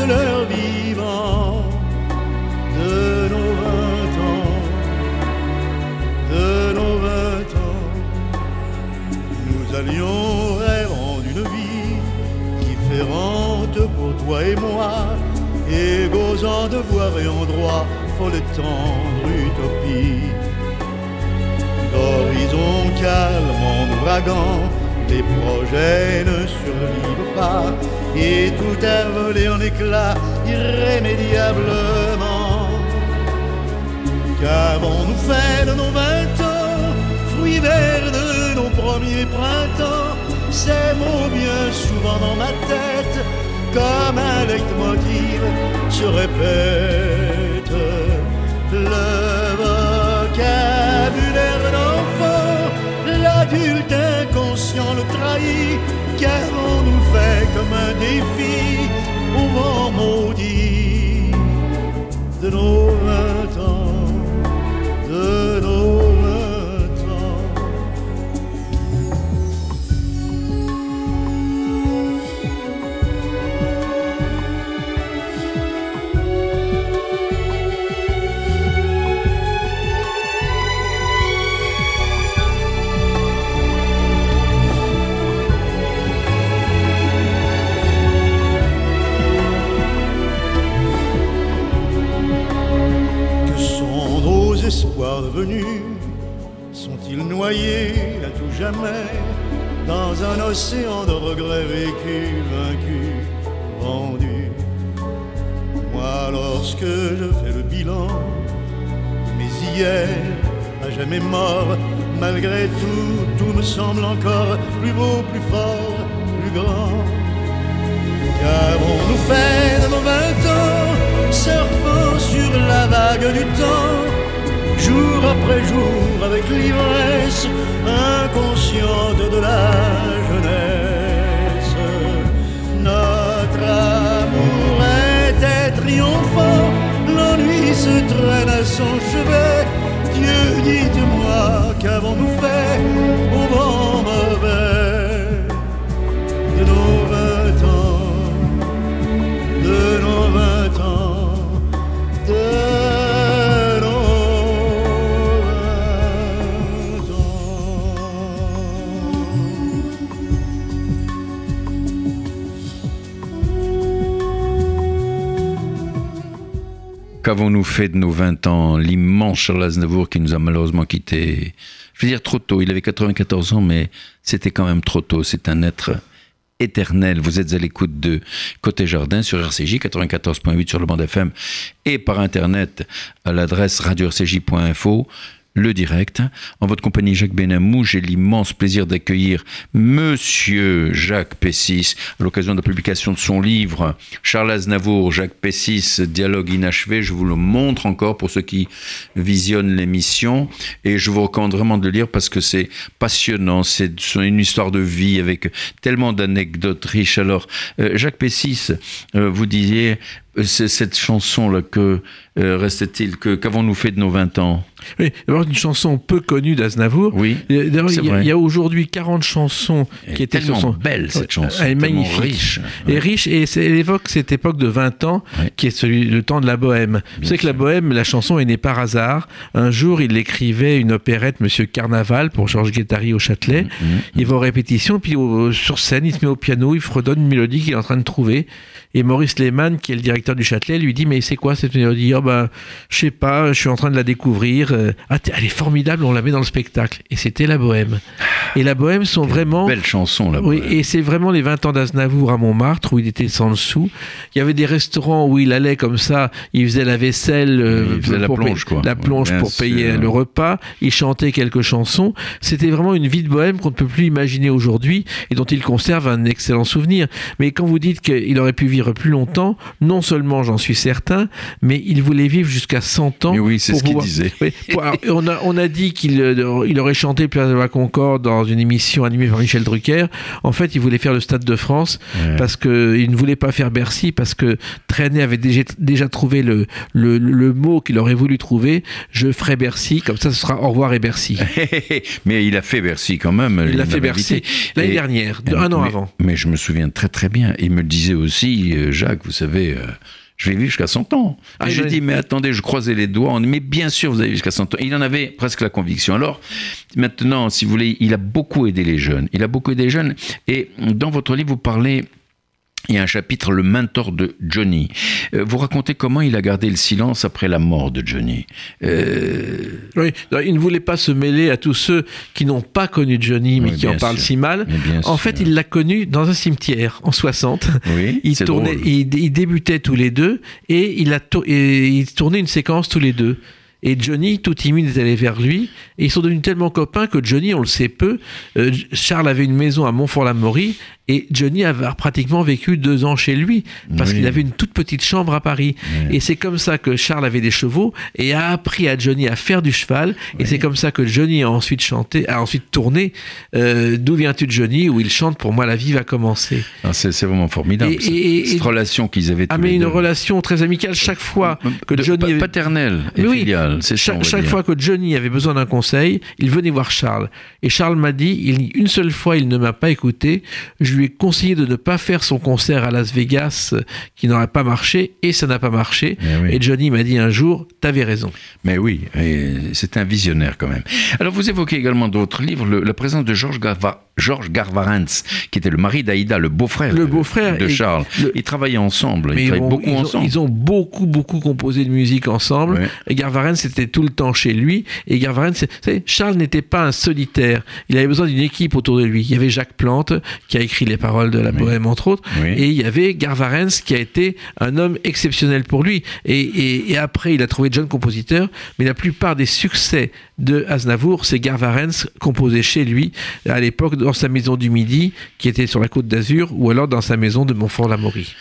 de leur vivant, de nos vingt ans, de nos vingt ans? Nous allions rêvant d'une vie différente pour toi et moi, et gozant de voir et endroit, folle tendre utopie. D'horizon calme en ouragan, les projets ne survivent pas, et tout a volé en éclats irrémédiablement. Qu'avons-nous fait de nos vingt ans, fruits verts de nos premiers printemps Ces mots bien souvent dans ma tête, comme un leitmotiv, se répètent. Le vocabulaire d'enfant, l'adulte inconscient le trahit, qu'avons-nous fait comme un défi malgré tout, tout me semble encore plus beau, plus fort, plus grand. Qu'avons-nous fait de nos vingt ans, surfant sur la vague du temps, jour après jour avec l'ivresse inconsciente de la jeunesse Notre amour était triomphant, l'ennui se traîne à son chevet. Dieu, dites-moi, qu'avons-nous fait au vent Qu'avons-nous fait de nos 20 ans L'immense Charles Aznavour qui nous a malheureusement quittés? Je veux dire trop tôt. Il avait 94 ans, mais c'était quand même trop tôt. C'est un être éternel. Vous êtes à l'écoute de Côté Jardin sur RCJ 94.8 sur le bande FM et par internet à l'adresse radio-rcj.info. Le direct. En votre compagnie, Jacques Benamou, j'ai l'immense plaisir d'accueillir Monsieur Jacques Pessis à l'occasion de la publication de son livre Charles Aznavour, Jacques Pessis, Dialogue inachevé. Je vous le montre encore pour ceux qui visionnent l'émission et je vous recommande vraiment de le lire parce que c'est passionnant. C'est une histoire de vie avec tellement d'anecdotes riches. Alors, euh, Jacques Pessis, euh, vous disiez c'est cette chanson-là que euh, restait-il que qu'avons-nous fait de nos 20 ans? Oui, d'abord une chanson peu connue d'Aznavour. Oui, D'ailleurs, il y a, aujourd'hui 40 chansons Elle qui étaient sur tellement son... belle cette chanson, Elle est tellement magnifique. riche. Et riche, et elle évoque cette époque de 20 ans, Ouais. qui est celui, le temps de la bohème. Vous savez que la bohème, la chanson est née par hasard. Un jour, il écrivait une opérette, Monsieur Carnaval, pour Georges Guettari au Châtelet. Mmh, Il va aux répétitions, puis au- sur scène, il se met au piano, il fredonne une mélodie qu'il est en train de trouver. Et Maurice Lehmann, qui est le directeur du Châtelet, lui dit Mais c'est quoi cette mélodie? Oh ben, je sais pas, je suis en train de la découvrir. Euh, Ah, elle est formidable, on la met dans le spectacle. Et c'était la bohème. Et la bohème sont vraiment. Belle chanson là. Oui, et c'est vraiment les 20 ans d'Aznavour à Montmartre où il était sans le sou. Il y avait des restaurants où il allait comme ça, il faisait la vaisselle, euh, Il faisait la plonge, quoi. La plonge pour payer le repas. Il chantait quelques chansons. C'était vraiment une vie de bohème qu'on ne peut plus imaginer aujourd'hui et dont il conserve un excellent souvenir. Mais quand vous dites qu'il aurait pu vivre plus longtemps, non seulement j'en suis certain, mais il voulait vivre jusqu'à 100 ans. Mais oui, c'est ce qu'il disait. Oui, pour- alors, on, a, on a dit qu'il euh, il aurait chanté Place de la Concorde dans une émission animée par Michel Drucker. En fait, il voulait faire le Stade de France Ouais. parce qu'il ne voulait pas faire Bercy parce que Trenet avait déjà, déjà trouvé le, le, le mot qu'il aurait voulu trouver. Je ferai Bercy, comme ça ce sera au revoir et Bercy. mais il a fait Bercy quand même. Il a fait Bercy l'année dernière, de- un an mais- avant. Mais je me souviens très très bien. Il me disait aussi, euh, Jacques, vous savez, euh, je vais vivre jusqu'à 100 ans. Ah, Et j'ai dit, mais attendez, je croisais les doigts. On dit, mais bien sûr, vous avez jusqu'à 100 ans. Il en avait presque la conviction. Alors, maintenant, si vous voulez, il a beaucoup aidé les jeunes. Il a beaucoup aidé les jeunes. Et dans votre livre, vous parlez il y a un chapitre, le mentor de Johnny. Euh, vous racontez comment il a gardé le silence après la mort de Johnny. Euh, Oui, non, il ne voulait pas se mêler à tous ceux qui n'ont pas connu Johnny, mais Oui, qui en parlent si mal. En fait, il l'a connu dans un cimetière en 60. oui, drôle. ils, ils débutaient tous les deux et il a tour- et ils tournaient une séquence tous les deux. Et Johnny, tout timide, est allé vers lui. Et ils sont devenus tellement copains que Johnny, on le sait peu, euh, Charles avait une maison à Montfort-la-Maurie et Johnny avait pratiquement vécu deux ans chez lui parce Oui. qu'il avait une toute petite chambre à Paris. Et c'est comme ça que Charles avait des chevaux et a appris à Johnny à faire du cheval. Et c'est comme ça que Johnny a ensuite chanté, a ensuite tourné euh, D'où viens-tu Johnny où il chante Pour moi la vie va commencer. Ah, C'est vraiment formidable. Et- ça. et- et- Cette relation qu'ils avaient Ah tous mais les une deux. relation très amicale chaque fois que De- Johnny avait- paternelle et Mais filiale, c'est chaque, dire. fois que Johnny avait besoin d'un conseil, il venait voir Charles. Et Charles m'a dit, il, une seule fois, il ne m'a pas écouté. Je lui ai conseillé de ne pas faire son concert à Las Vegas, euh, qui n'aurait pas marché, et ça n'a pas marché. Eh oui. Et Johnny m'a dit un jour, t'avais raison. Mais oui, c'est un visionnaire quand même. Alors vous évoquez également d'autres livres, le- la présence de Georges Garva- Georges Garvarens, qui était le mari d'Aïda, le beau-frère Le de- de Charles. le- Ils travaillaient ensemble, ils travaillaient ont- beaucoup ils ont, ensemble. ils ont beaucoup, beaucoup composé de musique ensemble. Ouais. Et Garvarens c'était tout le temps chez lui. Et savez, Charles n'était pas un solitaire. Il avait besoin d'une équipe autour de lui. Il y avait Jacques Plante, qui a écrit les paroles de la Bohème, entre autres. Oui. Et il y avait Garvarens, qui a été un homme exceptionnel pour lui. Et, et- et après, il a trouvé de jeunes compositeurs. Mais la plupart des succès de Aznavour, c'est Garvarens composé chez lui, à l'époque, dans sa maison du Midi, qui était sur la côte d'Azur, ou alors dans sa maison de Montfort-l'Amaury.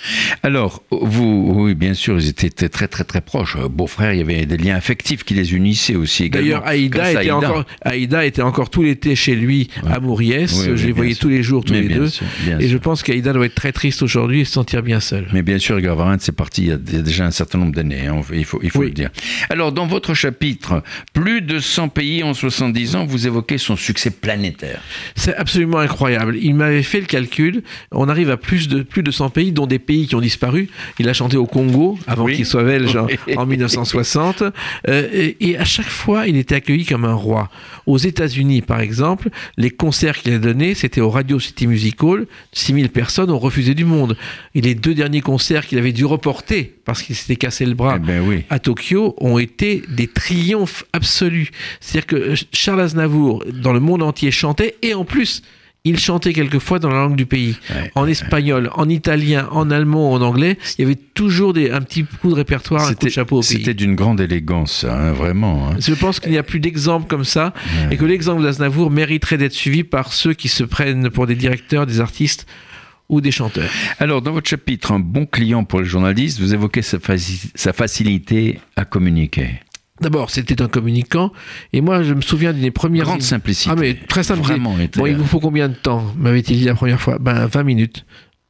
Alors, vous, oui, bien sûr, ils étaient très très très, proches. Euh, Beau-frère, il y avait des liens affectifs qui les unissaient aussi également. D'ailleurs, Aïda était, encore, Aïda était encore tout l'été chez lui à. Oui, oui, je les voyais sûr. tous les jours, tous Mais les deux. sûr, et je pense qu'Aïda doit être très triste aujourd'hui et se sentir bien seule. Mais bien sûr, Garvarent, c'est parti il y a déjà un certain nombre d'années, hein, il faut, il faut Oui. le dire. Alors, dans votre chapitre, plus de 100 pays en 70 ans, vous évoquez son succès planétaire. C'est absolument incroyable. Il m'avait fait le calcul. On arrive à plus de, plus de 100 pays, dont des pays qui ont disparu. Il a chanté au Congo avant Oui. qu'il soit belge en, Oui. en 1960. Euh, et, et à chaque fois, il était accueilli comme un roi. Aux États-Unis, par exemple, les concerts qu'il a donnés, c'était au Radio City Music Hall. 6000 personnes ont refusé du monde. Et les deux derniers concerts qu'il avait dû reporter parce qu'il s'était cassé le bras Eh ben oui. à Tokyo ont été des triomphes absolus. C'est-à-dire que Charles Aznavour, dans le monde entier, chantait et en plus, il chantait quelquefois dans la langue du pays. Ouais, en espagnol, en italien, en allemand, en anglais. Il y avait toujours des, un petit coup de répertoire, un coup de C'était chapeau au pays. c'était d'une grande élégance, hein, vraiment. hein. Je pense qu'il n'y a plus d'exemples comme ça et que l'exemple d'Aznavour mériterait d'être suivi par ceux qui se prennent pour des directeurs, des artistes ou des chanteurs. Alors, dans votre chapitre, un bon client pour les journalistes, vous évoquez sa, faci- sa facilité à communiquer. D'abord, c'était un communicant et moi, je me souviens d'une des premières... Grande simplicité. Ah mais très simple. Vraiment, Bon, il vous faut combien de temps m'avait-il dit la première fois? Ben 20 minutes.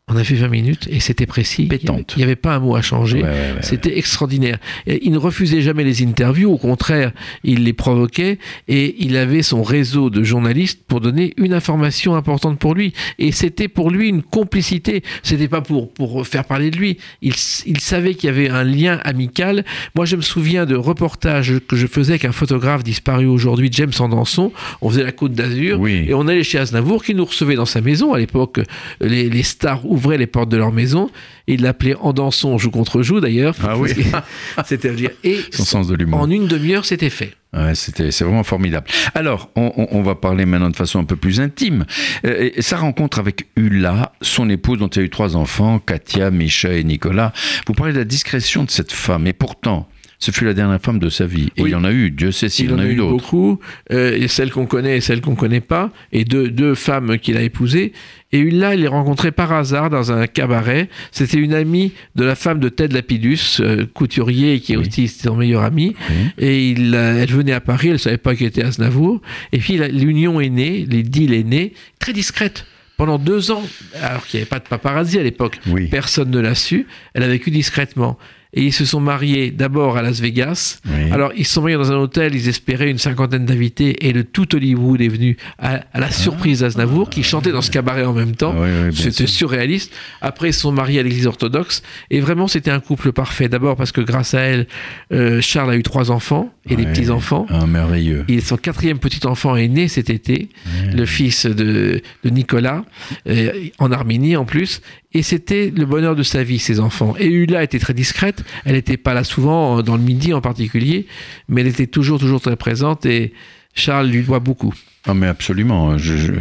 On a fait 20 minutes et c'était précis. Pétante. Il n'y avait pas un mot à changer. Ouais, ouais, ouais, c'était extraordinaire. Et il ne refusait jamais les interviews, au contraire, il les provoquait et il avait son réseau de journalistes pour donner une information importante pour lui. Et c'était pour lui une complicité. C'était pas pour, pour faire parler de lui. Il, il savait qu'il y avait un lien amical. Moi, je me souviens de reportages que je faisais avec un photographe disparu aujourd'hui, James Sandanson. On faisait la Côte d'Azur Oui. et on allait chez Aznavour qui nous recevait dans sa maison. À l'époque, les, les stars ouvraient les portes de leur maison. Et il l'appelait en dansant joue contre joue d'ailleurs. Ah oui. C'était à dire. Et Son sens de l'humour. en une demi-heure, c'était fait. Ouais, c'était, c'est vraiment formidable. Alors, on, on- on va parler maintenant de façon un peu plus intime. Euh, sa rencontre avec Ulla, son épouse dont il a eu trois enfants, Katia, Micha et Nicolas. Vous parlez de la discrétion de cette femme. Et pourtant, Ce fut la dernière femme de sa vie. Et Oui. il y en a eu, Dieu sait s'il Il y en a eu d'autres. beaucoup, euh, et celles qu'on connaît et celles qu'on connaît pas, et deux, deux femmes qu'il a épousées. Et une là, il les rencontrait par hasard dans un cabaret. C'était une amie de la femme de Ted Lapidus, euh, couturier, qui est Oui. aussi son meilleur ami. Oui. Et il, euh, elle venait à Paris, elle savait pas qu'il était Aznavour. Et puis l'union est née, l'idylle est née, très discrète. Pendant deux ans, alors qu'il n'y avait pas de paparazzi à l'époque, Oui. personne ne l'a su, elle a vécu discrètement. Et ils se sont mariés d'abord à Las Vegas. Oui. Alors, ils se sont mariés dans un hôtel, ils espéraient une cinquantaine d'invités, et le tout Hollywood est venu à, à la surprise d'Aznavour, qui chantait dans ce cabaret en même temps. Ah oui, oui, bien C'était surréaliste. Après, ils se sont mariés à l'église orthodoxe, et vraiment, c'était un couple parfait. D'abord parce que grâce à elle, euh, Charles a eu trois enfants, et des petits-enfants. Ah, merveilleux. Et son quatrième petit enfant est né cet été, le fils de, de Nicolas, euh, en Arménie en plus. Et c'était le bonheur de sa vie, ses enfants. Et Hula était très discrète. Elle n'était pas là souvent, euh, dans le midi en particulier, mais elle était toujours, toujours très présente. Et Charles lui doit beaucoup. Ah mais absolument, je, je,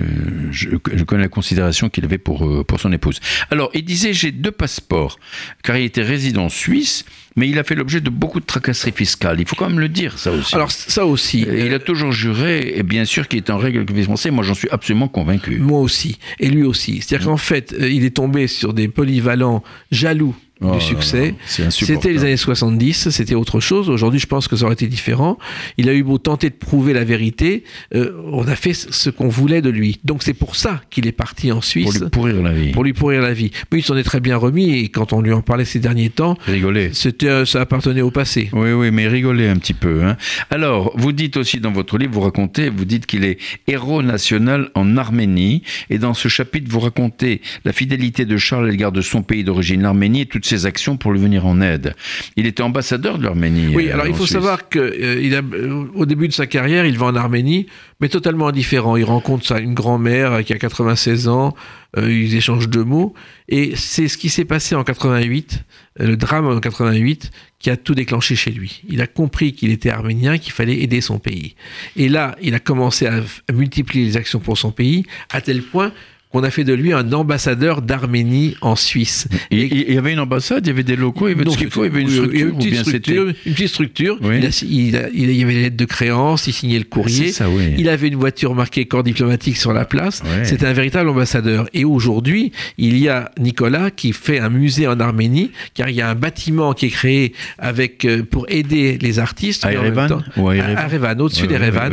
je- je connais la considération qu'il avait pour, euh, pour son épouse. Alors, il disait j'ai deux passeports, car il était résident suisse, mais il a fait l'objet de beaucoup de tracasseries fiscales. Il faut quand même le dire, ça aussi. Alors ça aussi. Et il a toujours juré, et bien sûr qu'il est en règle avec le français, moi j'en suis absolument convaincu. Moi aussi, et lui aussi. C'est-à-dire qu'en fait, euh, il est tombé sur des polyvalents jaloux Oh du succès. c'est insupportable. C'était les années 70, c'était autre chose. Aujourd'hui, je pense que ça aurait été différent. Il a eu beau tenter de prouver la vérité, euh, on a fait ce qu'on voulait de lui. Donc c'est pour ça qu'il est parti en Pour Suisse. lui pourrir la vie. pour lui pourrir la vie. Mais il s'en est très bien remis et quand on lui en parlait ces derniers temps, Rigoler. c'était, euh, ça appartenait au passé. Oui, oui, mais rigolez un petit peu. hein. Alors, vous dites aussi dans votre livre, vous racontez, vous dites qu'il est héros national en Arménie. Et dans ce chapitre, vous racontez la fidélité de Charles à l'égard de son pays d'origine, l'Arménie, et toutes ses actions pour lui venir en aide. Il était ambassadeur de l'Arménie. Oui, euh, alors il en faut Suisse. savoir que euh, euh, au début de sa carrière, il va en Arménie, mais totalement indifférent. Il rencontre une grand-mère euh, qui a 96 ans, euh, ils échangent deux mots, et c'est ce qui s'est passé en 88, euh, le drame en 88, qui a tout déclenché chez lui. Il a compris qu'il était arménien, qu'il fallait aider son pays. Et là, il a commencé à, à multiplier les actions pour son pays, à tel point qu'on a fait de lui un ambassadeur d'Arménie en Suisse. Il, Et- il- il y avait une ambassade, il y avait des locaux, il y avait tout non, ce qu'il faut, il y avait une structure, une petite structure, une petite structure. Oui. Il, a- il a- il a- il y avait les lettres de créance, il signait le courrier. Ça, oui. Il avait une voiture marquée corps diplomatique sur la place. C'était un véritable ambassadeur. Et aujourd'hui, il y a Nicolas qui fait un musée en Arménie, car il y a un bâtiment qui est créé avec euh, pour aider les artistes. À Erevan à au-dessus d'Erevan.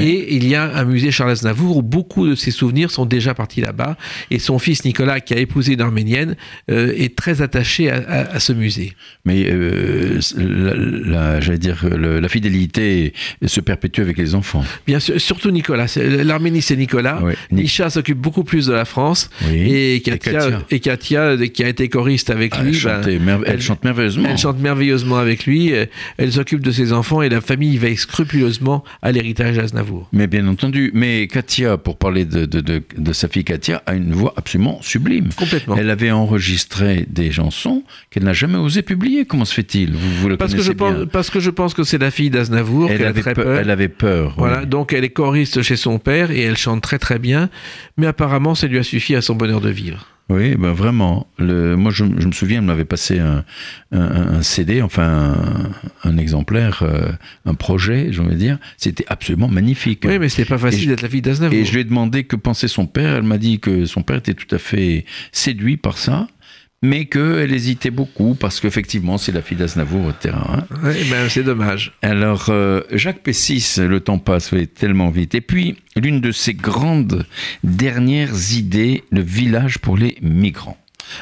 Et il y a un musée Charles Aznavour où beaucoup de ses souvenirs sont déjà partis là-bas. Et son fils Nicolas, qui a épousé une arménienne, euh, est très attaché à- à- à ce musée. Mais euh, la, la- j'allais dire, le- la fidélité se perpétue avec les enfants. Bien sûr, surtout Nicolas. L'Arménie, c'est Nicolas. Ouais, Nic- Misha s'occupe beaucoup plus de la France. Oui. Et Et Katia, Katia. et Katia, qui a été choriste avec Ah, lui, elle, ben, elle elle- chante merveilleusement. elle chante merveilleusement avec lui. euh, Elle s'occupe de ses enfants et la famille veille scrupuleusement à l'héritage d'Aznavour. Mais bien entendu, mais Katia, pour parler de, de, de, de sa fille Katia, a une voix absolument sublime. Complètement. Elle avait enregistré des chansons qu'elle n'a jamais osé publier. Comment se fait-il? Vous, vous le Parce que, je connaissez bien. pense, parce que je pense que c'est la fille d'Aznavour, Elle avait, très peur, peur. elle avait peur. Voilà, oui. donc elle est choriste chez son père et elle chante très très bien, mais apparemment ça lui a suffi à son bonheur de vivre. Oui, ben vraiment. Le, moi, je, je me souviens, elle m'avait passé un, un, un CD, enfin un, un exemplaire, euh, un projet, je veux dire. C'était absolument magnifique. Oui, mais c'était pas facile d'être la fille d'Aznavour. Et je lui ai demandé que pensait son père. Elle m'a dit que son père était tout à fait séduit par ça, mais qu'elle hésitait beaucoup parce qu'effectivement, c'est la fille d'Aznavour au terrain. hein. Ouais, ben, c'est dommage. Alors, euh, Jacques Pessis, le temps passe oui, tellement vite. Et puis, l'une de ses grandes dernières idées, le village pour les migrants.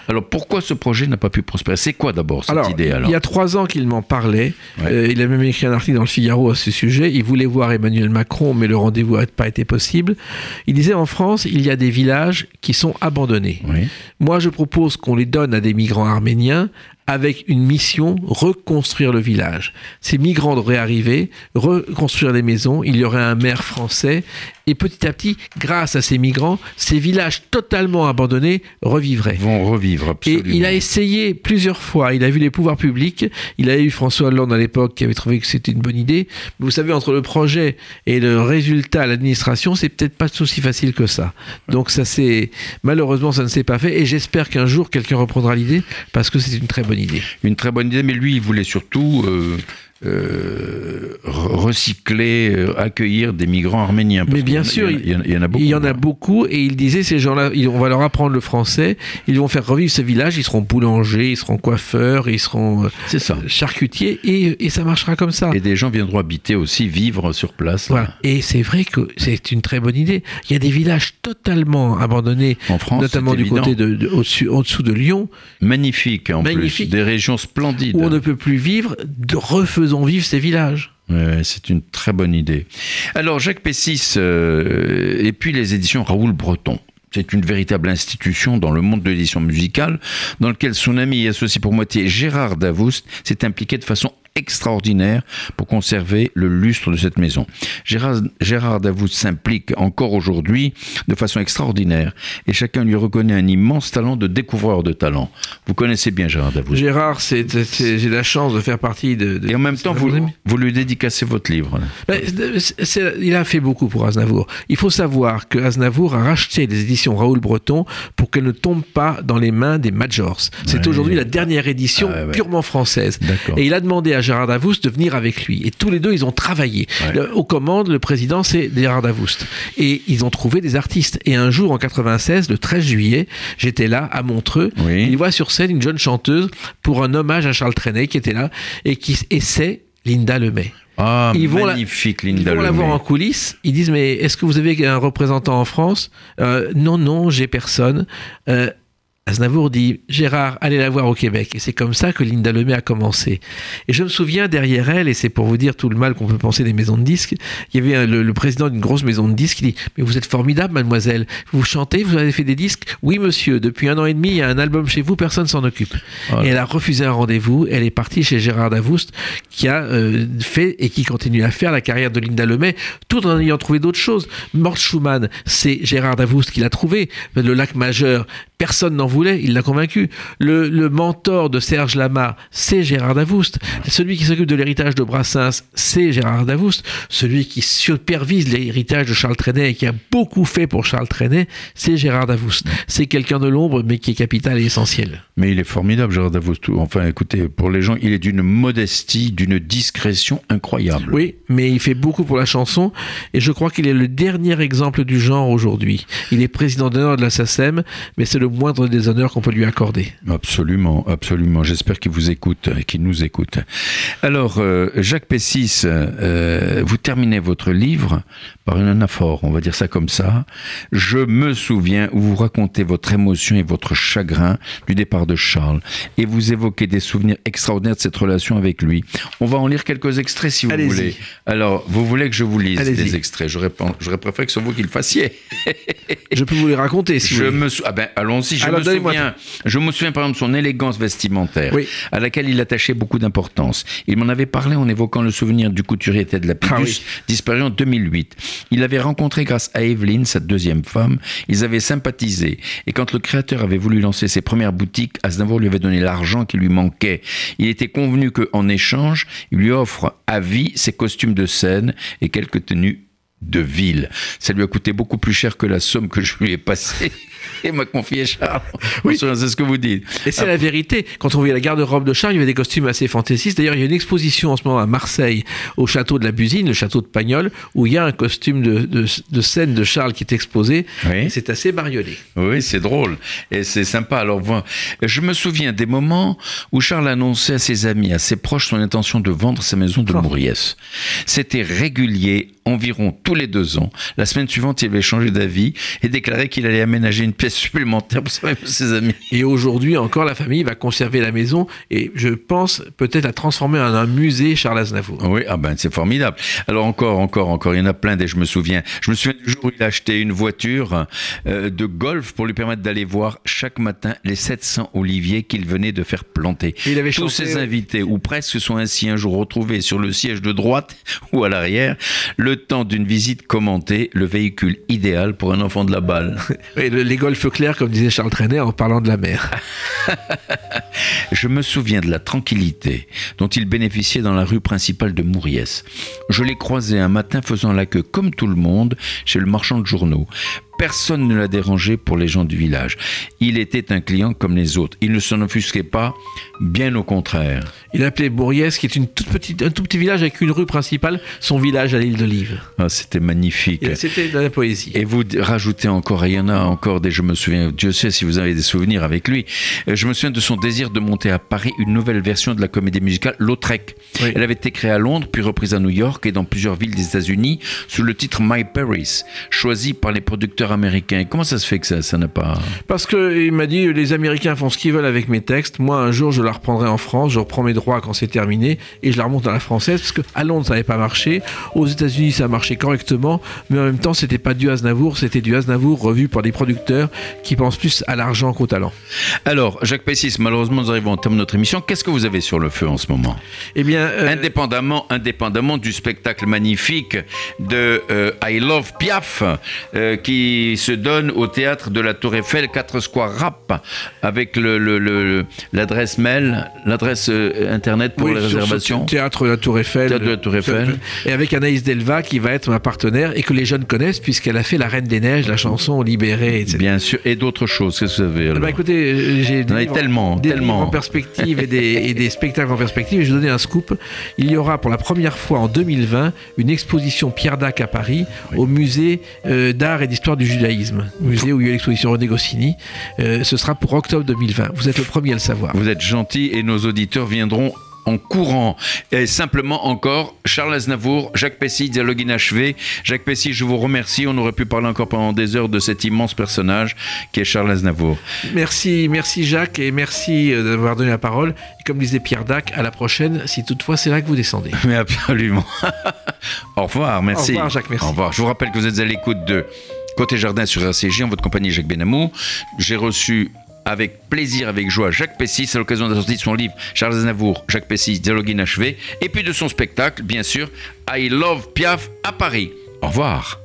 Alors, pourquoi ce projet n'a pas pu prospérer? C'est quoi d'abord cette alors, idée alors il y a trois ans qu'il m'en parlait. Ouais. Euh, il a même écrit un article dans le Figaro à ce sujet. Il voulait voir Emmanuel Macron, mais le rendez-vous n'a pas été possible. Il disait en France, il y a des villages qui sont abandonnés. Oui. Moi, je propose qu'on les donne à des migrants arméniens avec une mission, reconstruire le village. Ces migrants devraient arriver, reconstruire les maisons, il y aurait un maire français, et petit à petit, grâce à ces migrants, ces villages totalement abandonnés revivraient. Vont revivre Et absolument. il a essayé plusieurs fois. Il a vu les pouvoirs publics. Il a eu François Hollande à l'époque qui avait trouvé que c'était une bonne idée. Mais vous savez, entre le projet et le résultat à l'administration, c'est peut-être pas aussi facile que ça. Donc ça c'est malheureusement ça ne s'est pas fait. Et j'espère qu'un jour quelqu'un reprendra l'idée parce que c'est une très bonne idée. Une très bonne idée, mais lui, il voulait surtout euh, euh, re- recycler, euh, accueillir des migrants arméniens. parce Mais bien sûr, il y, en a- il y en a beaucoup. Il y en a hein. beaucoup et il disait ces gens-là, on va leur apprendre le français, ils vont faire revivre ce village, ils seront boulangers, ils seront coiffeurs, ils seront euh, ça. charcutiers et, et ça marchera comme ça. Et des gens viendront habiter aussi, vivre sur place. Voilà. Et c'est vrai que c'est une très bonne idée. Il y a des villages totalement abandonnés, En France, notamment du évident. côté de, de- au-dessus, en dessous de Lyon, Magnifique en Magnifique. plus. Des régions splendides. où on ne peut plus vivre. De refaisons vivre ces villages. C'est une très bonne idée. Alors, Jacques Pessis, euh, et puis les éditions Raoul Breton. C'est une véritable institution dans le monde de l'édition musicale, dans lequel son ami et associé pour moitié Gérard Davoust s'est impliqué de façon extraordinaire pour conserver le lustre de cette maison. Gérard, Gérard Davoust s'implique encore aujourd'hui de façon extraordinaire et chacun lui reconnaît un immense talent de découvreur de talent. Vous connaissez bien Gérard Davoust. Gérard, c'est, j'ai la chance de faire partie de. de- Et en même temps, vous, vous lui dédicacez votre livre. Ben, il a fait beaucoup pour Aznavour. Il faut savoir que Aznavour a racheté les éditions Raoul Breton pour qu'elles ne tombent pas dans les mains des majors. C'est Ouais. aujourd'hui la dernière édition Ah, ouais. purement française. Et il a demandé à Gérard Davoust de venir avec lui. Et tous les deux, ils ont travaillé. Ouais. Le- aux commandes, le président, c'est Gérard Davoust. Et ils ont trouvé des artistes. Et un jour, en 96, le 13 juillet, j'étais là, à Montreux. Oui. Il voit sur scène une jeune chanteuse pour un hommage à Charles Trenet qui était là et qui c'est Linda Lemay. Ah, Ils vont la- magnifique, Ils Linda vont la voir en coulisses. Ils disent mais est-ce que vous avez un représentant en France? Euh, Non, non, j'ai personne. Euh, Aznavour dit Gérard, allez la voir au Québec. Et c'est comme ça que Linda Lemay a commencé. Et je me souviens derrière elle, et c'est pour vous dire tout le mal qu'on peut penser des maisons de disques, il y avait un- le, le président d'une grosse maison de disques qui dit Mais vous êtes formidable, mademoiselle. Vous chantez, vous avez fait des disques Oui, monsieur. Depuis un an et demi, il y a un album chez vous, personne s'en occupe. Voilà. Et elle a refusé un rendez-vous. Elle est partie chez Gérard Davoust, qui a euh, fait et qui continue à faire la carrière de Linda Lemay, tout en ayant trouvé d'autres choses. Mort Schumann, c'est Gérard Davoust qui l'a trouvé. Le lac majeur, personne n'en voulait, il l'a convaincu. Le, le mentor de Serge Lama, c'est Gérard Davoust. Celui qui s'occupe de l'héritage de Brassens, c'est Gérard Davoust. Celui qui supervise l'héritage de Charles Trenet et qui a beaucoup fait pour Charles Trenet, c'est Gérard Davoust. C'est quelqu'un de l'ombre, mais qui est capital et essentiel. Mais il est formidable, Gérard Davoust. Enfin, écoutez, pour les gens, il est d'une modestie, d'une discrétion incroyable. Oui, mais il fait beaucoup pour la chanson et je crois qu'il est le dernier exemple du genre aujourd'hui. Il est président d'honneur de la SACEM, mais c'est le moindre des honneurs qu'on peut lui accorder. Absolument, absolument. J'espère qu'il vous écoute et qu'il nous écoute. Alors, euh, Jacques Pessis, euh, vous terminez votre livre par une anaphore, on va dire ça comme ça. Je me souviens où vous racontez votre émotion et votre chagrin du départ de Charles et vous évoquez des souvenirs extraordinaires de cette relation avec lui. On va en lire quelques extraits si vous voulez. Alors, vous voulez que je vous lise les extraits? J'aurais préféré que ce soit vous qui le fassiez. Je peux vous les raconter si Je vous voulez. me sou- ah ben, allons-y. Je Alors, me souviens. Je me souviens par exemple de son élégance vestimentaire, Oui. à laquelle il attachait beaucoup d'importance. Il m'en avait parlé en évoquant le souvenir du couturier Ted Lapidus, Ah oui. disparu en 2008. Il l'avait rencontré grâce à Evelyne, sa deuxième femme. Ils avaient sympathisé. Et quand le créateur avait voulu lancer ses premières boutiques, Aznavour lui avait donné l'argent qui lui manquait. Il était convenu qu'en échange, il lui offre à vie ses costumes de scène et quelques tenues de ville. Ça lui a coûté beaucoup plus cher que la somme que je lui ai passée. Et m'a confié Charles. Oui. C'est ce que vous dites. Et c'est la vérité. Quand on voyait la garde-robe de Charles, il y avait des costumes assez fantaisistes. D'ailleurs, il y a une exposition en ce moment à Marseille, au château de la Busine, le château de Pagnol, où il y a un costume de, de, de scène de Charles qui est exposé. Oui. C'est assez bariolé. Oui, c'est drôle et c'est sympa. Alors, je me souviens des moments où Charles annonçait à ses amis, à ses proches, son intention de vendre sa maison de Oh. Mouriès. C'était régulier, environ tous les deux ans. La semaine suivante, il avait changé d'avis et déclaré qu'il allait aménager une pièce supplémentaire pour ses amis. Et aujourd'hui encore, la famille va conserver la maison et je pense peut-être la transformer en un musée Charles Aznavour. Oui, ah ben c'est formidable. Alors encore, encore, encore, il y en a plein des je me souviens. Je me souviens du jour où il a acheté une voiture euh, de golf pour lui permettre d'aller voir chaque matin les 700 oliviers qu'il venait de faire planter. Et il avait Tous chanté, ses invités, ou presque, sont ainsi un jour retrouvés sur le siège de droite ou à l'arrière, le temps d'une visite commentée, le véhicule idéal pour un enfant de la balle. Le- les golfs clairs, comme disait Charles Trenet en parlant de la mer. Je me souviens de la tranquillité dont il bénéficiait dans la rue principale de Mouriès. Je l'ai croisé un matin faisant la queue comme tout le monde chez le marchand de journaux. Personne ne l'a dérangé pour les gens du village. Il était un client comme les autres. Il ne s'en offusquait pas, bien au contraire. Il appelait Bourriès, qui est une toute petite, un tout petit village avec une rue principale, son village à l'île d'Olive. Ah, c'était magnifique. C'était de la poésie. Et vous rajoutez encore, et il y en a encore des, je me souviens, Dieu sait si vous avez des souvenirs avec lui, Euh, je me souviens de son désir de monter à Paris une nouvelle version de la comédie musicale Lautrec. Oui. Elle avait été créée à Londres, puis reprise à New York et dans plusieurs villes des États-Unis sous le titre My Paris, choisi par les producteurs américains. Comment ça se fait que ça ça n'a pas... Parce que il m'a dit les Américains font ce qu'ils veulent avec mes textes. Moi, un jour, je la reprendrai en France. Je reprends mes droits quand c'est terminé et je la remonte à la française parce que à Londres, ça n'avait pas marché. Aux États-Unis, ça a marché correctement, mais en même temps, c'était pas du Aznavour, c'était du Aznavour revu par des producteurs qui pensent plus à l'argent qu'au talent. Alors, Jacques Pessis, malheureusement, nous arrivons au terme de notre émission. Qu'est-ce que vous avez sur le feu en ce moment? Eh bien, euh, indépendamment, indépendamment du spectacle magnifique de euh, I Love Piaf, euh, qui se donne au théâtre de la Tour Eiffel, 4 Square Rap, avec le- le- le- l'adresse mail, l'adresse euh, internet pour oui, les réservations. Théâtre de la Tour Eiffel. Théâtre de la Tour Eiffel. Et avec Anaïs Delva qui va être ma partenaire et que les jeunes connaissent puisqu'elle a fait La Reine des Neiges, la chanson Libérée, etc. Bien sûr, et d'autres choses. Qu'est-ce que vous avez alors ben, écoutez, euh, j'ai livres- tellement, des tellement. livres en perspective et des, et des spectacles en perspective. Et je vais donner un scoop. Il y aura pour la première fois en 2020 une exposition Pierre Dac à Paris au musée euh, d'art et d'histoire du judaïsme, musée où il y a l'exposition René Goscinny. Euh, ce sera pour octobre 2020. Vous êtes le premier à le savoir. Vous êtes gentil et nos auditeurs viendront en courant. Et simplement encore, Charles Aznavour, Jacques Pessy, dialogue inachevé. Jacques Pessy, je vous remercie. On aurait pu parler encore pendant des heures de cet immense personnage qui est Charles Aznavour. Merci, merci Jacques et merci euh, d'avoir donné la parole. Et comme disait Pierre Dac, à la prochaine, si toutefois c'est là que vous descendez. Mais absolument. Au revoir, merci. Au revoir, Jacques, merci. Au revoir. Je vous rappelle que vous êtes à l'écoute de Côté Jardin sur RCJ en votre compagnie Jacques Benamou. J'ai reçu avec plaisir, avec joie, Jacques Pessis à l'occasion de la sortie de son livre Charles Aznavour, Jacques Pessis, Dialogue inachevé, et puis de son spectacle, bien sûr, I Love Piaf à Paris. Au revoir.